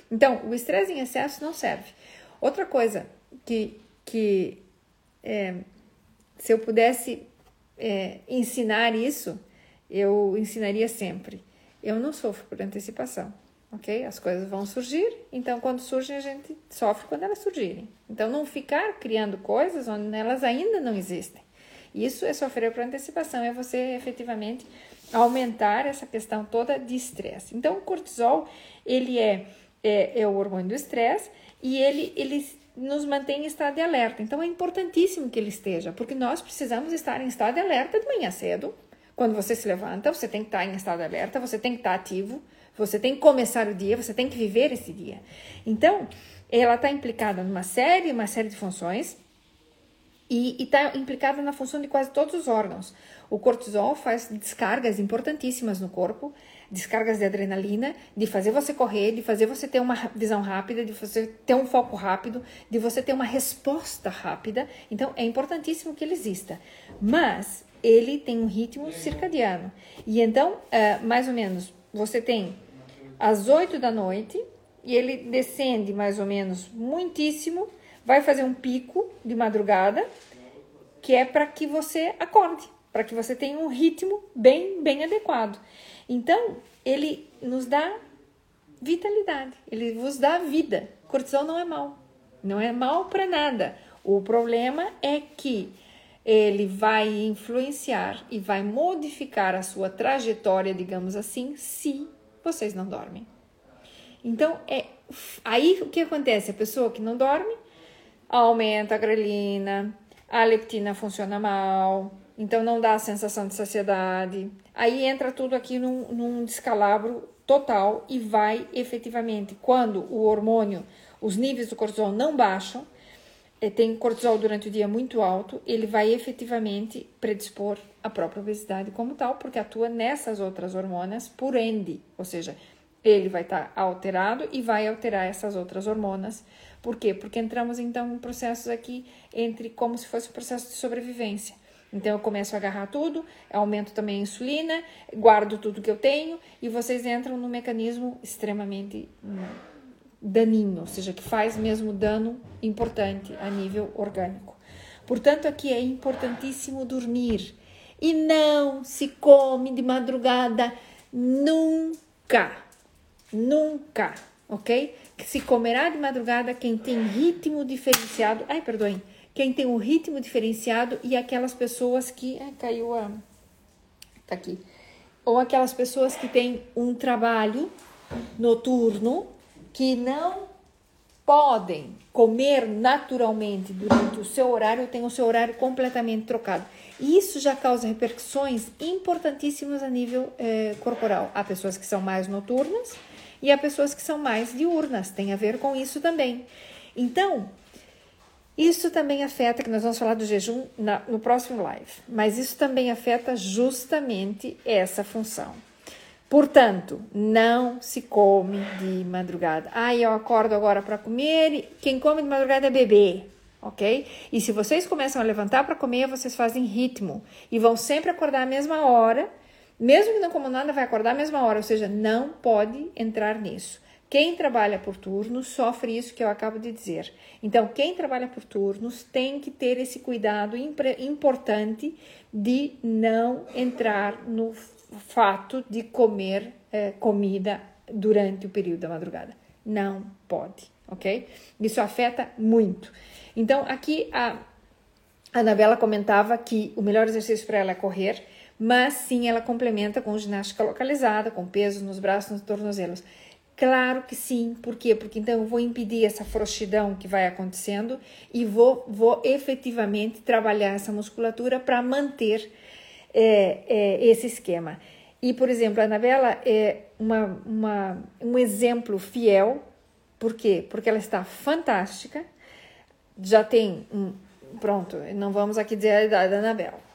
Então, o estresse em excesso não serve. Outra coisa que, que é, se eu pudesse é, ensinar isso, eu ensinaria sempre. Eu não sofro por antecipação, ok? As coisas vão surgir, então quando surgem a gente sofre quando elas surgirem. Então não ficar criando coisas onde elas ainda não existem. Isso é sofrer por antecipação, é você efetivamente aumentar essa questão toda de estresse. Então o cortisol, ele é, é, é o hormônio do estresse e ele, ele nos mantém em estado de alerta. Então é importantíssimo que ele esteja, porque nós precisamos estar em estado de alerta de manhã cedo. Quando você se levanta, você tem que estar em estado de alerta, você tem que estar ativo, você tem que começar o dia, você tem que viver esse dia. Então, ela está implicada numa série, uma série de funções e está implicada na função de quase todos os órgãos. O cortisol faz descargas importantíssimas no corpo, descargas de adrenalina, de fazer você correr, de fazer você ter uma visão rápida, de você ter um foco rápido, de você ter uma resposta rápida. Então é importantíssimo que ele exista. Mas ele tem um ritmo circadiano. E então, uh, mais ou menos, você tem às 8 da noite e ele descende mais ou menos muitíssimo, vai fazer um pico de madrugada, que é para que você acorde, para que você tenha um ritmo bem, bem adequado. Então, ele nos dá vitalidade, ele vos dá vida. Cortisol não é mal, não é mal para nada. O problema é que ele vai influenciar e vai modificar a sua trajetória, digamos assim, se vocês não dormem. Então, é aí o que acontece? A pessoa que não dorme aumenta a grelina, a leptina funciona mal, então não dá a sensação de saciedade. Aí entra tudo aqui num, num descalabro total e vai efetivamente, quando o hormônio, os níveis do cortisol não baixam, eh, tem cortisol durante o dia muito alto, ele vai efetivamente predispor a própria obesidade como tal, porque atua nessas outras hormonas por ende, ou seja, ele vai estar tá alterado e vai alterar essas outras hormonas. Por quê? Porque entramos então em processos aqui entre como se fosse um processo de sobrevivência. Então eu começo a agarrar tudo, aumento também a insulina, guardo tudo que eu tenho e vocês entram num mecanismo extremamente hum, daninho, ou seja, que faz mesmo dano importante a nível orgânico. Portanto, aqui é importantíssimo dormir e não se come de madrugada nunca. Nunca, ok? Se comerá de madrugada quem tem ritmo diferenciado. Ai, perdoem. Quem tem um ritmo diferenciado e aquelas pessoas que. Ai, caiu a. Tá aqui. Ou aquelas pessoas que têm um trabalho noturno que não podem comer naturalmente durante o seu horário, tem o seu horário completamente trocado. E isso já causa repercussões importantíssimas a nível eh, corporal. Há pessoas que são mais noturnas e há pessoas que são mais diurnas, tem a ver com isso também. Então, isso também afeta, que nós vamos falar do jejum na, no próximo live, mas isso também afeta justamente essa função. Portanto, não se come de madrugada. Ah, eu acordo agora para comer. Quem come de madrugada é bebê, ok? E se vocês começam a levantar para comer, vocês fazem ritmo e vão sempre acordar à mesma hora mesmo que não coma nada, vai acordar a mesma hora, ou seja, não pode entrar nisso. Quem trabalha por turnos sofre isso que eu acabo de dizer. Então, quem trabalha por turnos tem que ter esse cuidado importante de não entrar no fato de comer é, comida durante o período da madrugada. Não pode, ok? Isso afeta muito. Então, aqui a Anabela comentava que o melhor exercício para ela é correr mas sim ela complementa com ginástica localizada, com peso nos braços, nos tornozelos. Claro que sim, por quê? Porque então eu vou impedir essa frouxidão que vai acontecendo e vou, vou efetivamente trabalhar essa musculatura para manter é, é, esse esquema. E, por exemplo, a Anabela é uma, uma, um exemplo fiel, por quê? Porque ela está fantástica, já tem um. Pronto, não vamos aqui dizer a idade da Anabela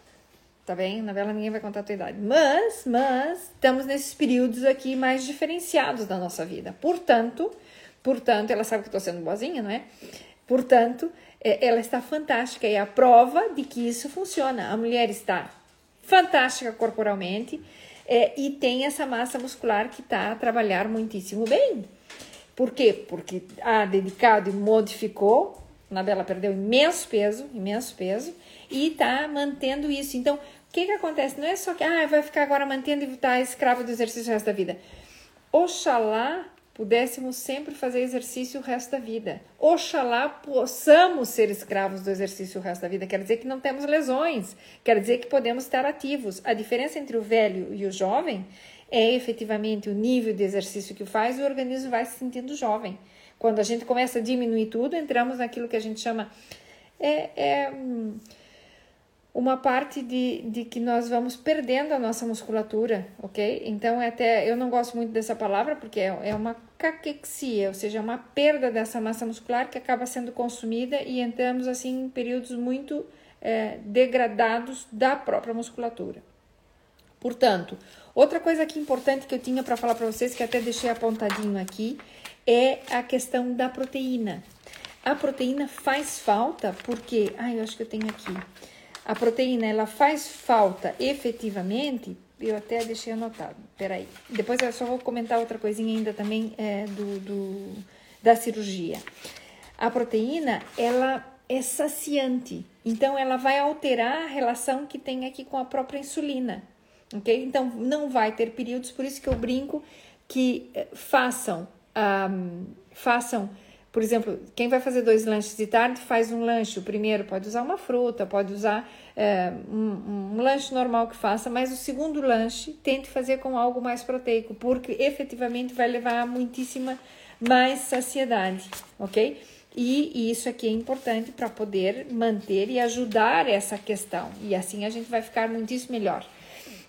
tá bem? Na vela ninguém vai contar a tua idade. Mas, mas, estamos nesses períodos aqui mais diferenciados da nossa vida. Portanto, portanto, ela sabe que estou sendo boazinha, não é? Portanto, é, ela está fantástica e é a prova de que isso funciona. A mulher está fantástica corporalmente é, e tem essa massa muscular que está a trabalhar muitíssimo bem. Por quê? Porque a dedicado e modificou. A Bela perdeu imenso peso, imenso peso, e está mantendo isso. Então, o que, que acontece? Não é só que ah, vai ficar agora mantendo e estar escravo do exercício o resto da vida. Oxalá pudéssemos sempre fazer exercício o resto da vida. Oxalá possamos ser escravos do exercício o resto da vida. Quer dizer que não temos lesões, quer dizer que podemos estar ativos. A diferença entre o velho e o jovem é efetivamente o nível de exercício que faz e o organismo vai se sentindo jovem. Quando a gente começa a diminuir tudo, entramos naquilo que a gente chama. É, é, hum, uma parte de, de que nós vamos perdendo a nossa musculatura, ok? Então, é até eu não gosto muito dessa palavra porque é, é uma caquexia, ou seja, é uma perda dessa massa muscular que acaba sendo consumida e entramos assim em períodos muito é, degradados da própria musculatura. Portanto, outra coisa aqui importante que eu tinha para falar para vocês, que até deixei apontadinho aqui, é a questão da proteína. A proteína faz falta porque, ai, eu acho que eu tenho aqui a proteína ela faz falta efetivamente, eu até deixei anotado, peraí. Depois eu só vou comentar outra coisinha ainda também é, do, do, da cirurgia. A proteína, ela é saciante, então ela vai alterar a relação que tem aqui com a própria insulina, ok? Então não vai ter períodos, por isso que eu brinco que eh, façam, um, façam Por exemplo, quem vai fazer dois lanches de tarde faz um lanche. O primeiro pode usar uma fruta, pode usar é, um, um, lanche normal que faça, mas o segundo lanche tente fazer com algo mais proteico, porque efetivamente vai levar a muitíssima mais saciedade, ok? E, e isso aqui é importante para poder manter e ajudar essa questão. E assim a gente vai ficar muitíssimo melhor.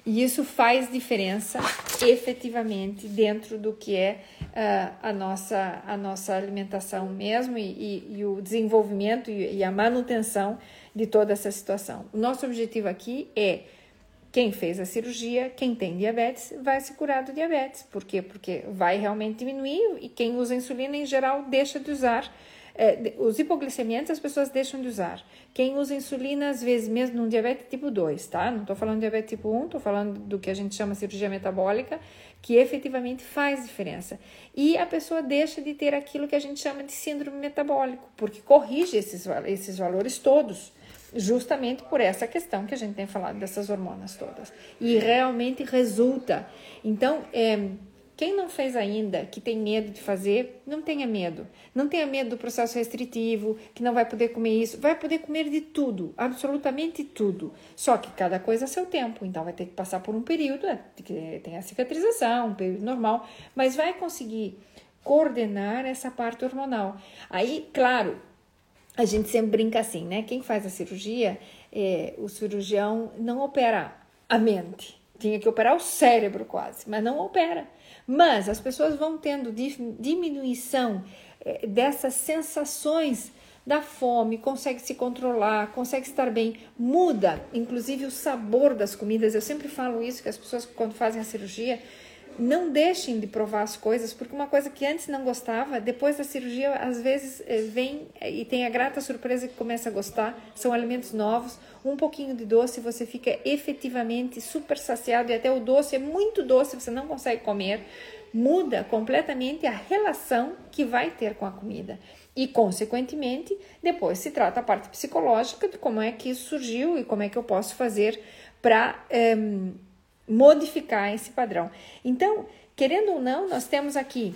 E isso faz diferença efetivamente dentro do que é uh, a, nossa, a nossa alimentação mesmo e, e, e o desenvolvimento e, e a manutenção de toda essa situação. O nosso objetivo aqui é quem fez a cirurgia, quem tem diabetes, vai se curar do diabetes. Por quê? Porque vai realmente diminuir e quem usa insulina em geral deixa de usar é, os hipoglicemiantes as pessoas deixam de usar. Quem usa insulina, às vezes, mesmo num diabetes tipo 2, tá? Não estou falando de diabetes tipo 1, estou falando do que a gente chama cirurgia metabólica, que efetivamente faz diferença. E a pessoa deixa de ter aquilo que a gente chama de síndrome metabólico, porque corrige esses, esses valores todos justamente por essa questão que a gente tem falado dessas hormonas todas. E realmente resulta. Então, é, quem não fez ainda, que tem medo de fazer, não tenha medo. Não tenha medo do processo restritivo, que não vai poder comer isso. Vai poder comer de tudo, absolutamente tudo. Só que cada coisa a seu tempo. Então vai ter que passar por um período, é, que tem a cicatrização, um período normal, mas vai conseguir coordenar essa parte hormonal. Aí, claro, a gente sempre brinca assim, né? Quem faz a cirurgia, é, o cirurgião não opera a mente. Tinha que operar o cérebro quase, mas não opera mas as pessoas vão tendo diminuição eh, dessas sensações da fome, consegue se controlar, consegue estar bem, muda inclusive o sabor das comidas. Eu sempre falo isso que as pessoas quando fazem a cirurgia não deixem de provar as coisas, porque uma coisa que antes não gostava, depois da cirurgia, às vezes eh, vem eh, e tem a grata surpresa que começa a gostar. São alimentos novos, um pouquinho de doce, você fica efetivamente super saciado e até o doce é muito doce, você não consegue comer. Muda completamente a relação que vai ter com a comida. E, consequentemente, depois se trata a parte psicológica de como é que isso surgiu e como é que eu posso fazer para. Um, eh, modificar esse padrão. Então, querendo ou não, nós temos aqui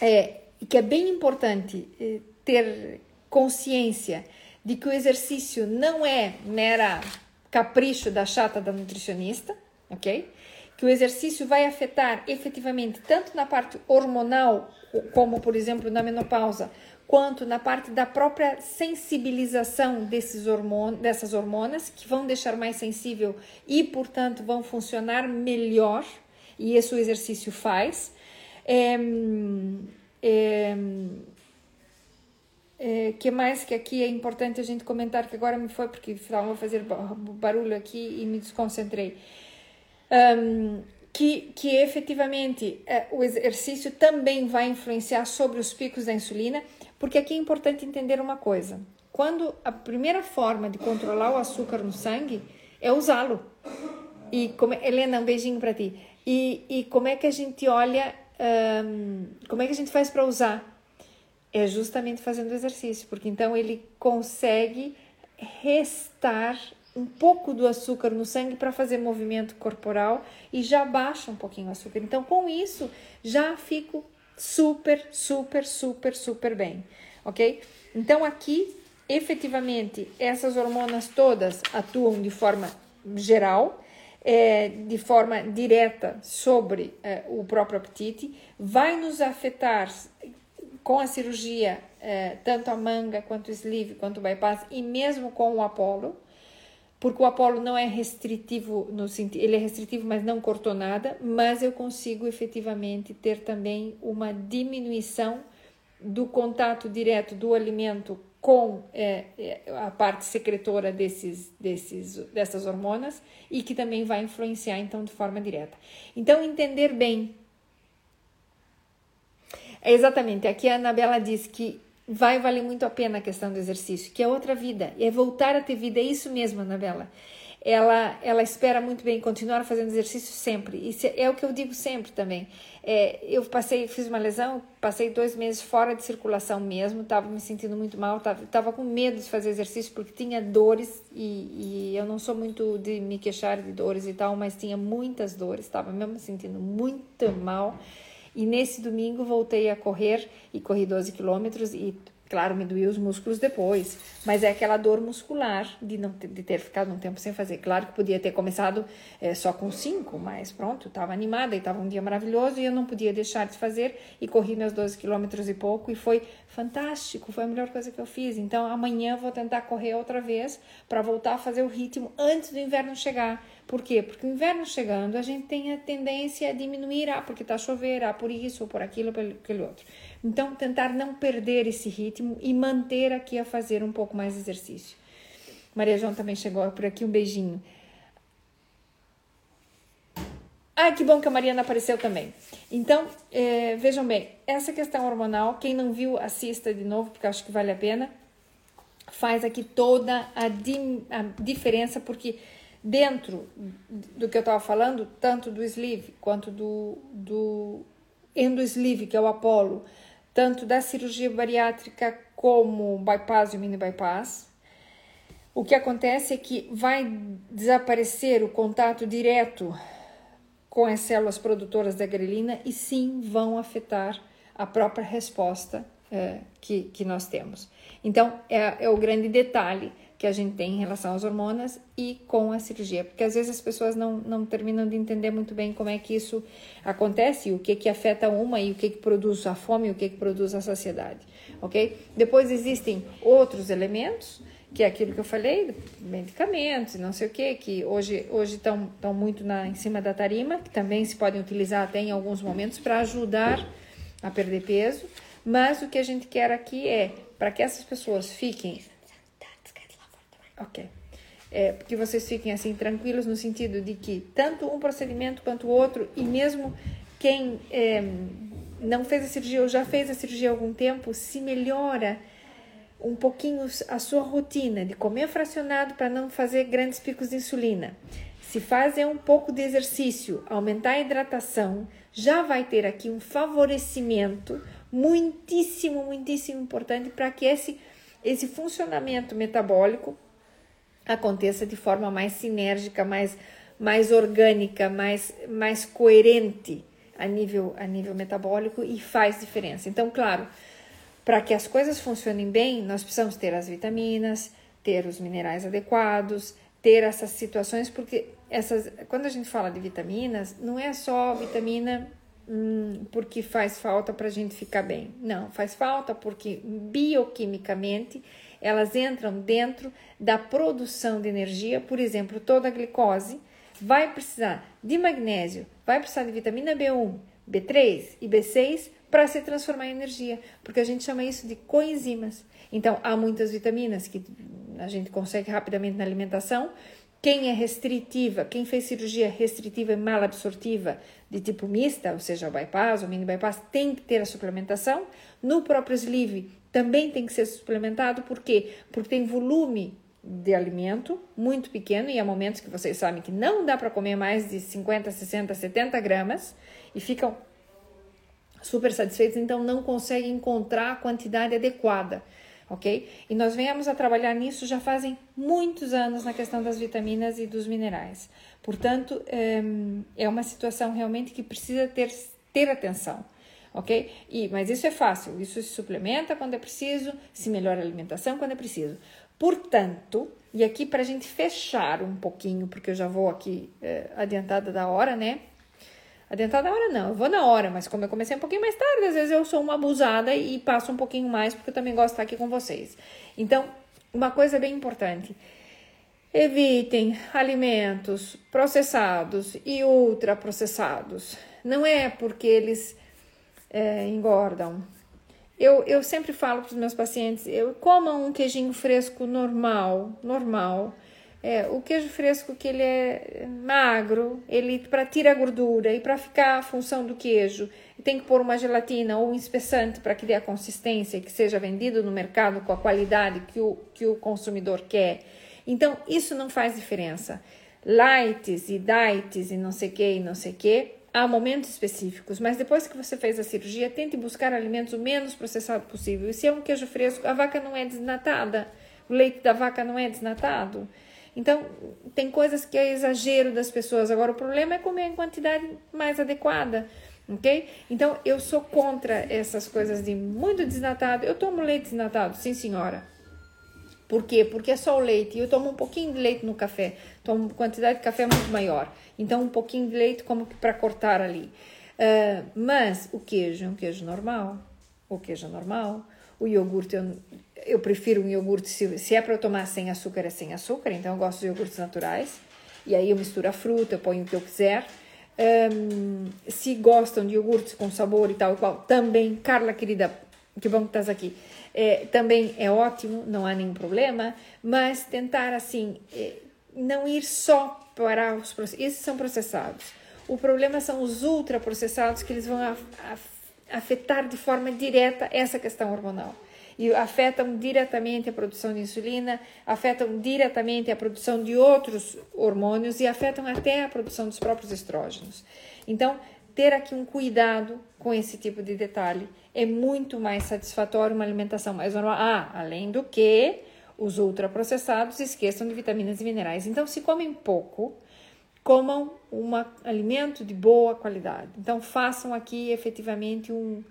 é, que é bem importante é, ter consciência de que o exercício não é mera capricho da chata da nutricionista, ok? Que o exercício vai afetar efetivamente tanto na parte hormonal, como por exemplo na menopausa, quanto na parte da própria sensibilização desses hormônios, dessas hormonas, que vão deixar mais sensível e, portanto, vão funcionar melhor, e esse o exercício faz. É, é, é, que mais que aqui é importante a gente comentar, que agora me foi porque estava a fazer barulho aqui e me desconcentrei. Um, que, que efetivamente é, o exercício também vai influenciar sobre os picos da insulina porque aqui é importante entender uma coisa: quando a primeira forma de controlar o açúcar no sangue é usá-lo. E como, Helena, um beijinho para ti. E, e como é que a gente olha, como é que a gente faz para usar? É justamente fazendo exercício, porque então ele consegue restar um pouco do açúcar no sangue para fazer movimento corporal e já baixa um pouquinho o açúcar. Então, com isso, já fico super, super, super, super bem, ok? Então aqui, efetivamente, essas hormonas todas atuam de forma geral, é, de forma direta sobre é, o próprio apetite, vai nos afetar com a cirurgia, é, tanto a manga quanto o sleeve, quanto o bypass, e mesmo com o Apollo, porque o Apolo não é restritivo no sentido, ele é restritivo, mas não cortou nada, mas eu consigo efetivamente ter também uma diminuição do contato direto do alimento com é, a parte secretora desses, desses, dessas hormonas e que também vai influenciar então de forma direta. Então entender bem é exatamente aqui a Anabela diz que vai valer muito a pena a questão do exercício, que é outra vida, é voltar a ter vida, é isso mesmo, Anabela. Ela, ela espera muito bem continuar fazendo exercício sempre. Isso é, é o que eu digo sempre também. É, eu passei, fiz uma lesão, passei dois meses fora de circulação mesmo, estava me sentindo muito mal, estava com medo de fazer exercício porque tinha dores e, e eu não sou muito de me queixar de dores e tal, mas tinha muitas dores, estava mesmo me sentindo muito mal E nesse domingo voltei a correr e corri 12 quilômetros e Claro, me doía os músculos depois, mas é aquela dor muscular de não ter, de ter ficado um tempo sem fazer. Claro que podia ter começado é, só com cinco, mas pronto, estava animada e estava um dia maravilhoso e eu não podia deixar de fazer e corri meus 12 quilômetros e pouco e foi fantástico, foi a melhor coisa que eu fiz. Então amanhã vou tentar correr outra vez para voltar a fazer o ritmo antes do inverno chegar por quê? Porque o inverno chegando, a gente tem a tendência a diminuir, ah, porque a chover, ah, por isso, ou por aquilo, ou por aquele outro. Então, tentar não perder esse ritmo e manter aqui a fazer um pouco mais de exercício. Maria João também chegou por aqui, um beijinho. Ah, que bom que a Mariana apareceu também. Então, é, vejam bem, essa questão hormonal, quem não viu, assista de novo, porque acho que vale a pena. Faz aqui toda a, di a diferença, porque dentro do que eu estava falando, tanto do sleeve quanto do, do endosleeve, que é o Apollo, tanto da cirurgia bariátrica como bypass e mini bypass, o que acontece é que vai desaparecer o contato direto com as células produtoras da grelina e sim vão afetar a própria resposta é, que, que nós temos. Então, é, é o grande detalhe que a gente tem em relação às hormonas e com a cirurgia, porque às vezes as pessoas não, não terminam de entender muito bem como é que isso acontece, o que que afeta uma e o que que produz a fome o que que produz a saciedade, ok? Depois existem outros elementos, que é aquilo que eu falei, medicamentos não sei o que, que hoje hoje estão estão muito na, em cima da tarima, que também se podem utilizar até em alguns momentos para ajudar a perder peso, mas o que a gente quer aqui é para que essas pessoas fiquem Ok. É, porque vocês fiquem assim tranquilos no sentido de que tanto um procedimento quanto o outro, e mesmo quem é, não fez a cirurgia ou já fez a cirurgia há algum tempo, se melhora um pouquinho a sua rotina de comer fracionado para não fazer grandes picos de insulina. Se fazer um pouco de exercício, aumentar a hidratação, já vai ter aqui um favorecimento muitíssimo, muitíssimo importante para que esse, esse funcionamento metabólico aconteça de forma mais sinérgica, mais, mais orgânica, mais, mais coerente a nível, a nível metabólico e faz diferença. Então, claro, para que as coisas funcionem bem, nós precisamos ter as vitaminas, ter os minerais adequados, ter essas situações, porque essas, quando a gente fala de vitaminas, não é só vitamina hum, porque faz falta para a gente ficar bem. Não, faz falta porque bioquimicamente elas entram dentro da produção de energia, por exemplo, toda a glicose vai precisar de magnésio, vai precisar de vitamina B1, B3 e B6 para se transformar em energia, porque a gente chama isso de coenzimas. Então, há muitas vitaminas que a gente consegue rapidamente na alimentação. Quem é restritiva, quem fez cirurgia restritiva e mal absortiva de tipo mista, ou seja, o bypass ou mini bypass, tem que ter a suplementação. No próprio sleeve, também tem que ser suplementado, por quê? Porque tem volume de alimento muito pequeno e há momentos que vocês sabem que não dá para comer mais de 50, 60, 70 gramas e ficam super satisfeitos, então não conseguem encontrar a quantidade adequada, ok? E nós viemos a trabalhar nisso já fazem muitos anos na questão das vitaminas e dos minerais. Portanto, é, é uma situação realmente que precisa ter, ter atenção ok? E, mas isso é fácil, isso se suplementa quando é preciso, se melhora a alimentação quando é preciso. Portanto, e aqui para a gente fechar um pouquinho, porque eu já vou aqui é, adiantada da hora, né? Adiantada da hora não, eu vou na hora, mas como eu comecei um pouquinho mais tarde, às vezes eu sou uma abusada e passo um pouquinho mais, porque eu também gosto de estar aqui com vocês. Então, uma coisa bem importante. Evitem alimentos processados e ultraprocessados. Não é porque eles é, engordam. Eu, eu sempre falo para os meus pacientes, eu comam um queijinho fresco normal, normal. É, o queijo fresco que ele é magro, ele para tirar a gordura e para ficar a função do queijo, tem que pôr uma gelatina ou um espessante para que dê a consistência que seja vendido no mercado com a qualidade que o, que o consumidor quer. Então, isso não faz diferença. Lights e diets e não sei que e não sei que há momentos específicos, mas depois que você fez a cirurgia, tente buscar alimentos o menos processado possível. E se é um queijo fresco, a vaca não é desnatada, o leite da vaca não é desnatado. Então, tem coisas que é exagero das pessoas. Agora, o problema é comer em quantidade mais adequada. ok? Então eu sou contra essas coisas de muito desnatado. Eu tomo leite desnatado, sim senhora. Por quê? Porque é só o leite. Eu tomo um pouquinho de leite no café. Tomo quantidade de café muito maior. Então um pouquinho de leite como que para cortar ali. Uh, mas o queijo é um queijo normal. O queijo é normal. O iogurte, eu, eu prefiro um iogurte, se, se é para eu tomar sem açúcar, é sem açúcar. Então eu gosto de iogurtes naturais. E aí eu misturo a fruta, eu ponho o que eu quiser. Um, se gostam de iogurtes com sabor e tal e qual, também, Carla querida, que bom que estás aqui, é, também é ótimo, não há nenhum problema, mas tentar assim, é, não ir só para os processados, esses são processados. O problema são os ultraprocessados que eles vão afetar de forma direta essa questão hormonal e afetam diretamente a produção de insulina, afetam diretamente a produção de outros hormônios e afetam até a produção dos próprios estrógenos. Então, ter aqui um cuidado com esse tipo de detalhe é muito mais satisfatório uma alimentação mais normal. Ah, além do que os ultraprocessados esqueçam de vitaminas e minerais. Então, se comem pouco, comam um alimento de boa qualidade. Então, façam aqui efetivamente um,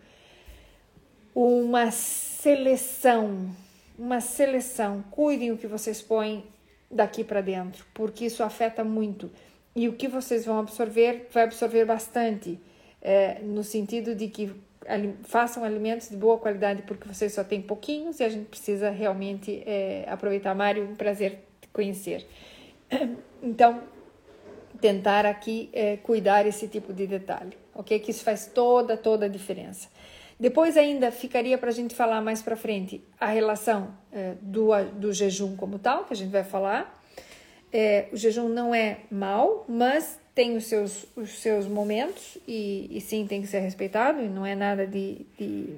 uma seleção, uma seleção. Cuidem o que vocês põem daqui para dentro, porque isso afeta muito. E o que vocês vão absorver, vai absorver bastante, é, no sentido de que façam alimentos de boa qualidade, porque vocês só têm pouquinhos e a gente precisa realmente é, aproveitar. Mário, um prazer te conhecer. (clears throat) Então, tentar aqui é, cuidar esse tipo de detalhe, ok? Que isso faz toda, toda a diferença. Depois ainda ficaria para a gente falar mais para frente a relação é, do, do jejum como tal, que a gente vai falar. É, o jejum não é mal, mas tem os seus, os seus momentos e, e sim tem que ser respeitado e não é nada de, de,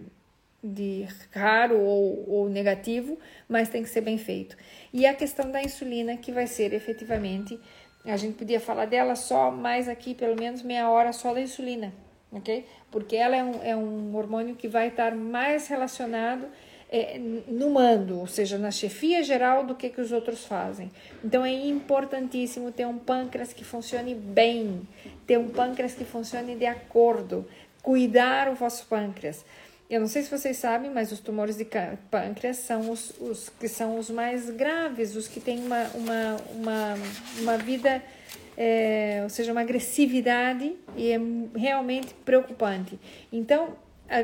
de raro ou, ou negativo, mas tem que ser bem feito. E a questão da insulina, que vai ser efetivamente, a gente podia falar dela só mais aqui, pelo menos meia hora só da insulina, ok? Porque ela é um, é um hormônio que vai estar mais relacionado é, no mando, ou seja, na chefia geral do que, que os outros fazem. Então é importantíssimo ter um pâncreas que funcione bem, ter um pâncreas que funcione de acordo, cuidar o vosso pâncreas. Eu não sei se vocês sabem, mas os tumores de pâncreas são os, os que são os mais graves, os que têm uma, uma, uma, uma vida é, ou seja, uma agressividade e é realmente preocupante. Então,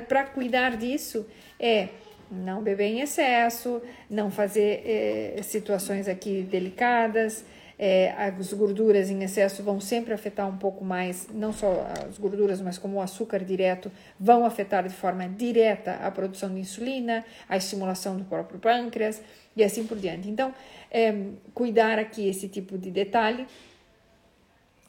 para cuidar disso, é não beber em excesso, não fazer é, situações aqui delicadas. É, as gorduras em excesso vão sempre afetar um pouco mais, não só as gorduras, mas como o açúcar direto, vão afetar de forma direta a produção de insulina, a estimulação do próprio pâncreas e assim por diante. Então, é, cuidar aqui esse tipo de detalhe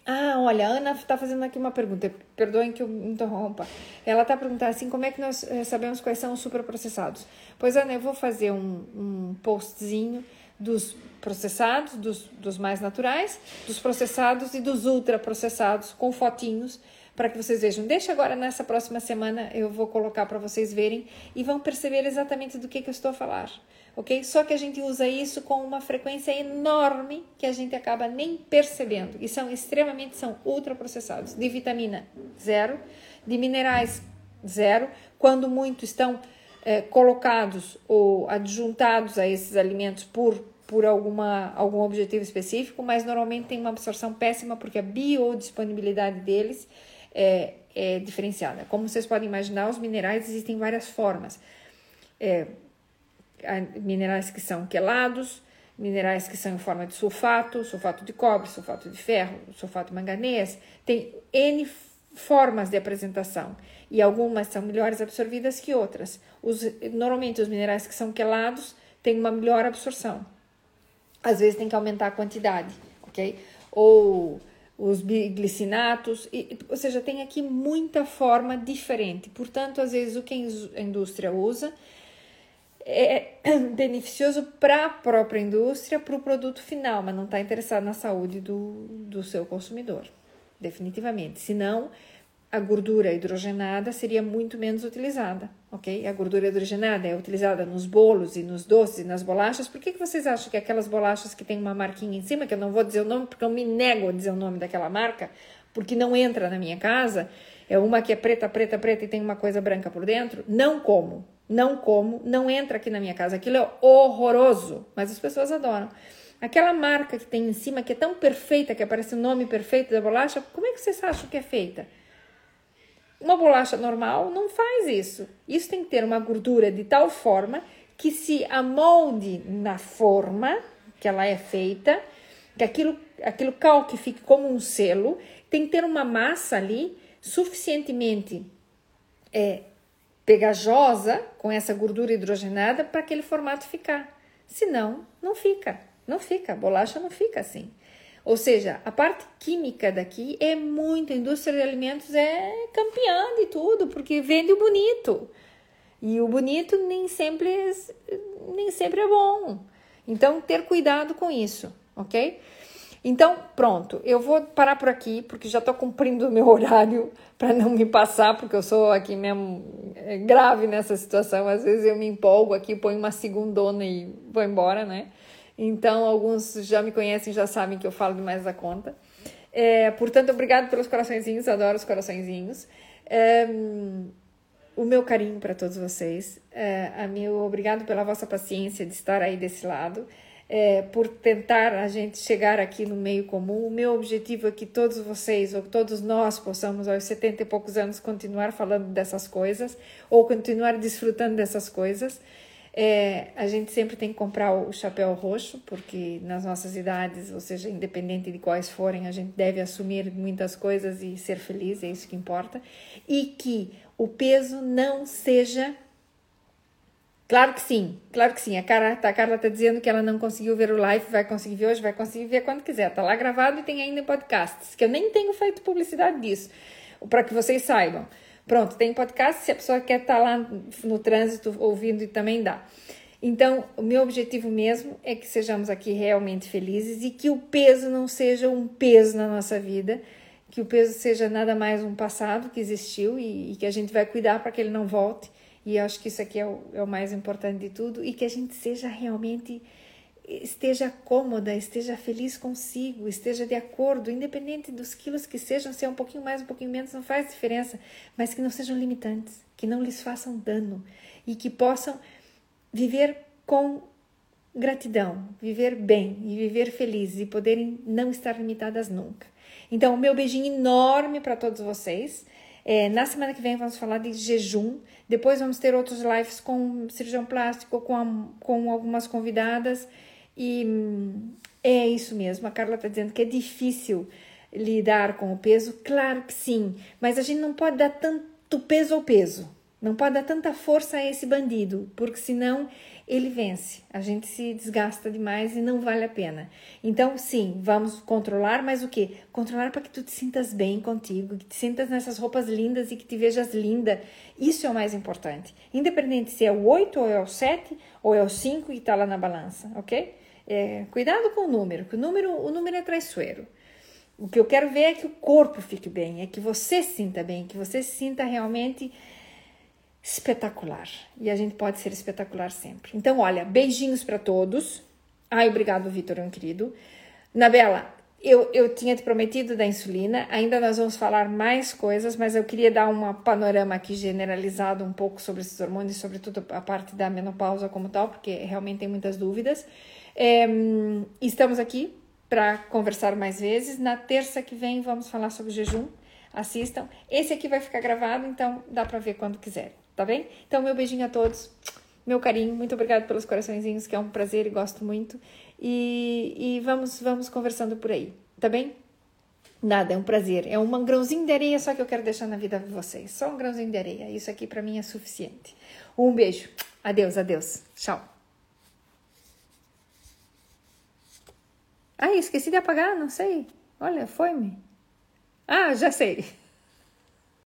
ah, olha, a Ana está fazendo aqui uma pergunta, perdoem que eu interrompa. Ela está perguntando assim, como é que nós eh, sabemos quais são os superprocessados? Pois, Ana, eu vou fazer um, um postzinho dos processados, dos, dos mais naturais, dos processados e dos ultraprocessados, com fotinhos, para que vocês vejam. Deixa agora, nessa próxima semana, eu vou colocar para vocês verem e vão perceber exatamente do que, que eu estou a falar ok? Só que a gente usa isso com uma frequência enorme que a gente acaba nem percebendo e são extremamente são ultraprocessados. De vitamina zero, de minerais zero, quando muito estão é, colocados ou adjuntados a esses alimentos por por alguma, algum objetivo específico, mas normalmente tem uma absorção péssima porque a biodisponibilidade deles é, é diferenciada. Como vocês podem imaginar, os minerais existem várias formas. É, minerais que são quelados, minerais que são em forma de sulfato, sulfato de cobre, sulfato de ferro, sulfato de manganês, tem N formas de apresentação e algumas são melhores absorvidas que outras. Os, normalmente os minerais que são quelados têm uma melhor absorção. Às vezes tem que aumentar a quantidade, ok? Ou os glicinatos, e, ou seja, tem aqui muita forma diferente. Portanto, às vezes o que a indústria usa é (coughs) beneficioso para a própria indústria, para o produto final, mas não está interessado na saúde do, do seu consumidor, definitivamente. Senão, a gordura hidrogenada seria muito menos utilizada, ok? A gordura hidrogenada é utilizada nos bolos e nos doces e nas bolachas. Por que, que vocês acham que aquelas bolachas que tem uma marquinha em cima, que eu não vou dizer o nome porque eu me nego a dizer o nome daquela marca, porque não entra na minha casa, é uma que é preta, preta, preta e tem uma coisa branca por dentro, não como. Não como, não entra aqui na minha casa. Aquilo é horroroso, mas as pessoas adoram. Aquela marca que tem em cima, que é tão perfeita, que aparece o nome perfeito da bolacha, como é que vocês acham que é feita? Uma bolacha normal não faz isso. Isso tem que ter uma gordura de tal forma que se amolde na forma que ela é feita, que aquilo, aquilo calque fique como um selo, tem que ter uma massa ali suficientemente é, pegajosa com essa gordura hidrogenada para aquele formato ficar. Senão, não fica, não fica, a bolacha não fica assim. Ou seja, a parte química daqui é muito, a indústria de alimentos é campeã de tudo, porque vende o bonito. E o bonito nem sempre, nem sempre é bom. Então, ter cuidado com isso, ok? Então, pronto, eu vou parar por aqui, porque já estou cumprindo o meu horário (laughs) para não me passar, porque eu sou aqui mesmo é, grave nessa situação. Às vezes eu me empolgo aqui, ponho uma segundona e vou embora, né? Então, alguns já me conhecem, já sabem que eu falo demais da conta. É, portanto, obrigado pelos coraçõezinhos, adoro os coraçõezinhos. É, o meu carinho para todos vocês, é, a meu obrigado pela vossa paciência de estar aí desse lado é, por tentar a gente chegar aqui no meio comum. O meu objetivo é que todos vocês, ou todos nós, possamos, aos 70 e poucos anos, continuar falando dessas coisas, ou continuar desfrutando dessas coisas. É, a gente sempre tem que comprar o chapéu roxo, porque nas nossas idades, ou seja, independente de quais forem, a gente deve assumir muitas coisas e ser feliz, é isso que importa. E que o peso não seja Claro que sim, claro que sim. A Carla, a Carla tá dizendo que ela não conseguiu ver o live, vai conseguir ver hoje, vai conseguir ver quando quiser. Tá lá gravado e tem ainda podcasts, que eu nem tenho feito publicidade disso, para que vocês saibam. Pronto, tem podcast, se a pessoa quer estar tá lá no trânsito ouvindo e também dá. Então, o meu objetivo mesmo é que sejamos aqui realmente felizes e que o peso não seja um peso na nossa vida, que o peso seja nada mais um passado que existiu e, e que a gente vai cuidar para que ele não volte e eu acho que isso aqui é o, é o mais importante de tudo e que a gente seja realmente esteja cômoda, esteja feliz consigo, esteja de acordo, independente dos quilos que sejam, se é um pouquinho mais, um pouquinho menos, não faz diferença, mas que não sejam limitantes, que não lhes façam dano e que possam viver com gratidão, viver bem e viver felizes e poderem não estar limitadas nunca. Então, meu beijinho enorme para todos vocês. É, na semana que vem vamos falar de jejum. Depois vamos ter outros lives com cirurgião plástico, com, a, com algumas convidadas. E hum, é isso mesmo. A Carla está dizendo que é difícil lidar com o peso. Claro que sim, mas a gente não pode dar tanto peso ao peso. Não pode dar tanta força a esse bandido, porque senão ele vence. A gente se desgasta demais e não vale a pena. Então, sim, vamos controlar, mas o que? Controlar para que tu te sintas bem contigo, que te sintas nessas roupas lindas e que te vejas linda. Isso é o mais importante. Independente se é o 8 ou é o 7 ou é o 5 que está lá na balança, ok? É, cuidado com o número, que o número, o número é traiçoeiro. O que eu quero ver é que o corpo fique bem, é que você sinta bem, que você se sinta realmente espetacular. E a gente pode ser espetacular sempre. Então, olha, beijinhos para todos. Ai, obrigado, Vitor, um querido. Nabela, eu, eu tinha te prometido da insulina, ainda nós vamos falar mais coisas, mas eu queria dar um panorama aqui generalizado um pouco sobre esses hormônios, sobretudo a parte da menopausa como tal, porque realmente tem muitas dúvidas. É, estamos aqui para conversar mais vezes. Na terça que vem vamos falar sobre jejum. Assistam. Esse aqui vai ficar gravado, então dá para ver quando quiser tá bem? Então, meu beijinho a todos, meu carinho, muito obrigado pelos coraçõezinhos, que é um prazer e gosto muito. E, e vamos, vamos conversando por aí, tá bem? Nada, é um prazer. É um grãozinho de areia só que eu quero deixar na vida de vocês. Só um grãozinho de areia. Isso aqui para mim é suficiente. Um beijo. Adeus, adeus. Tchau. Ah, esqueci de apagar, não sei. Olha, foi-me. Ah, já sei.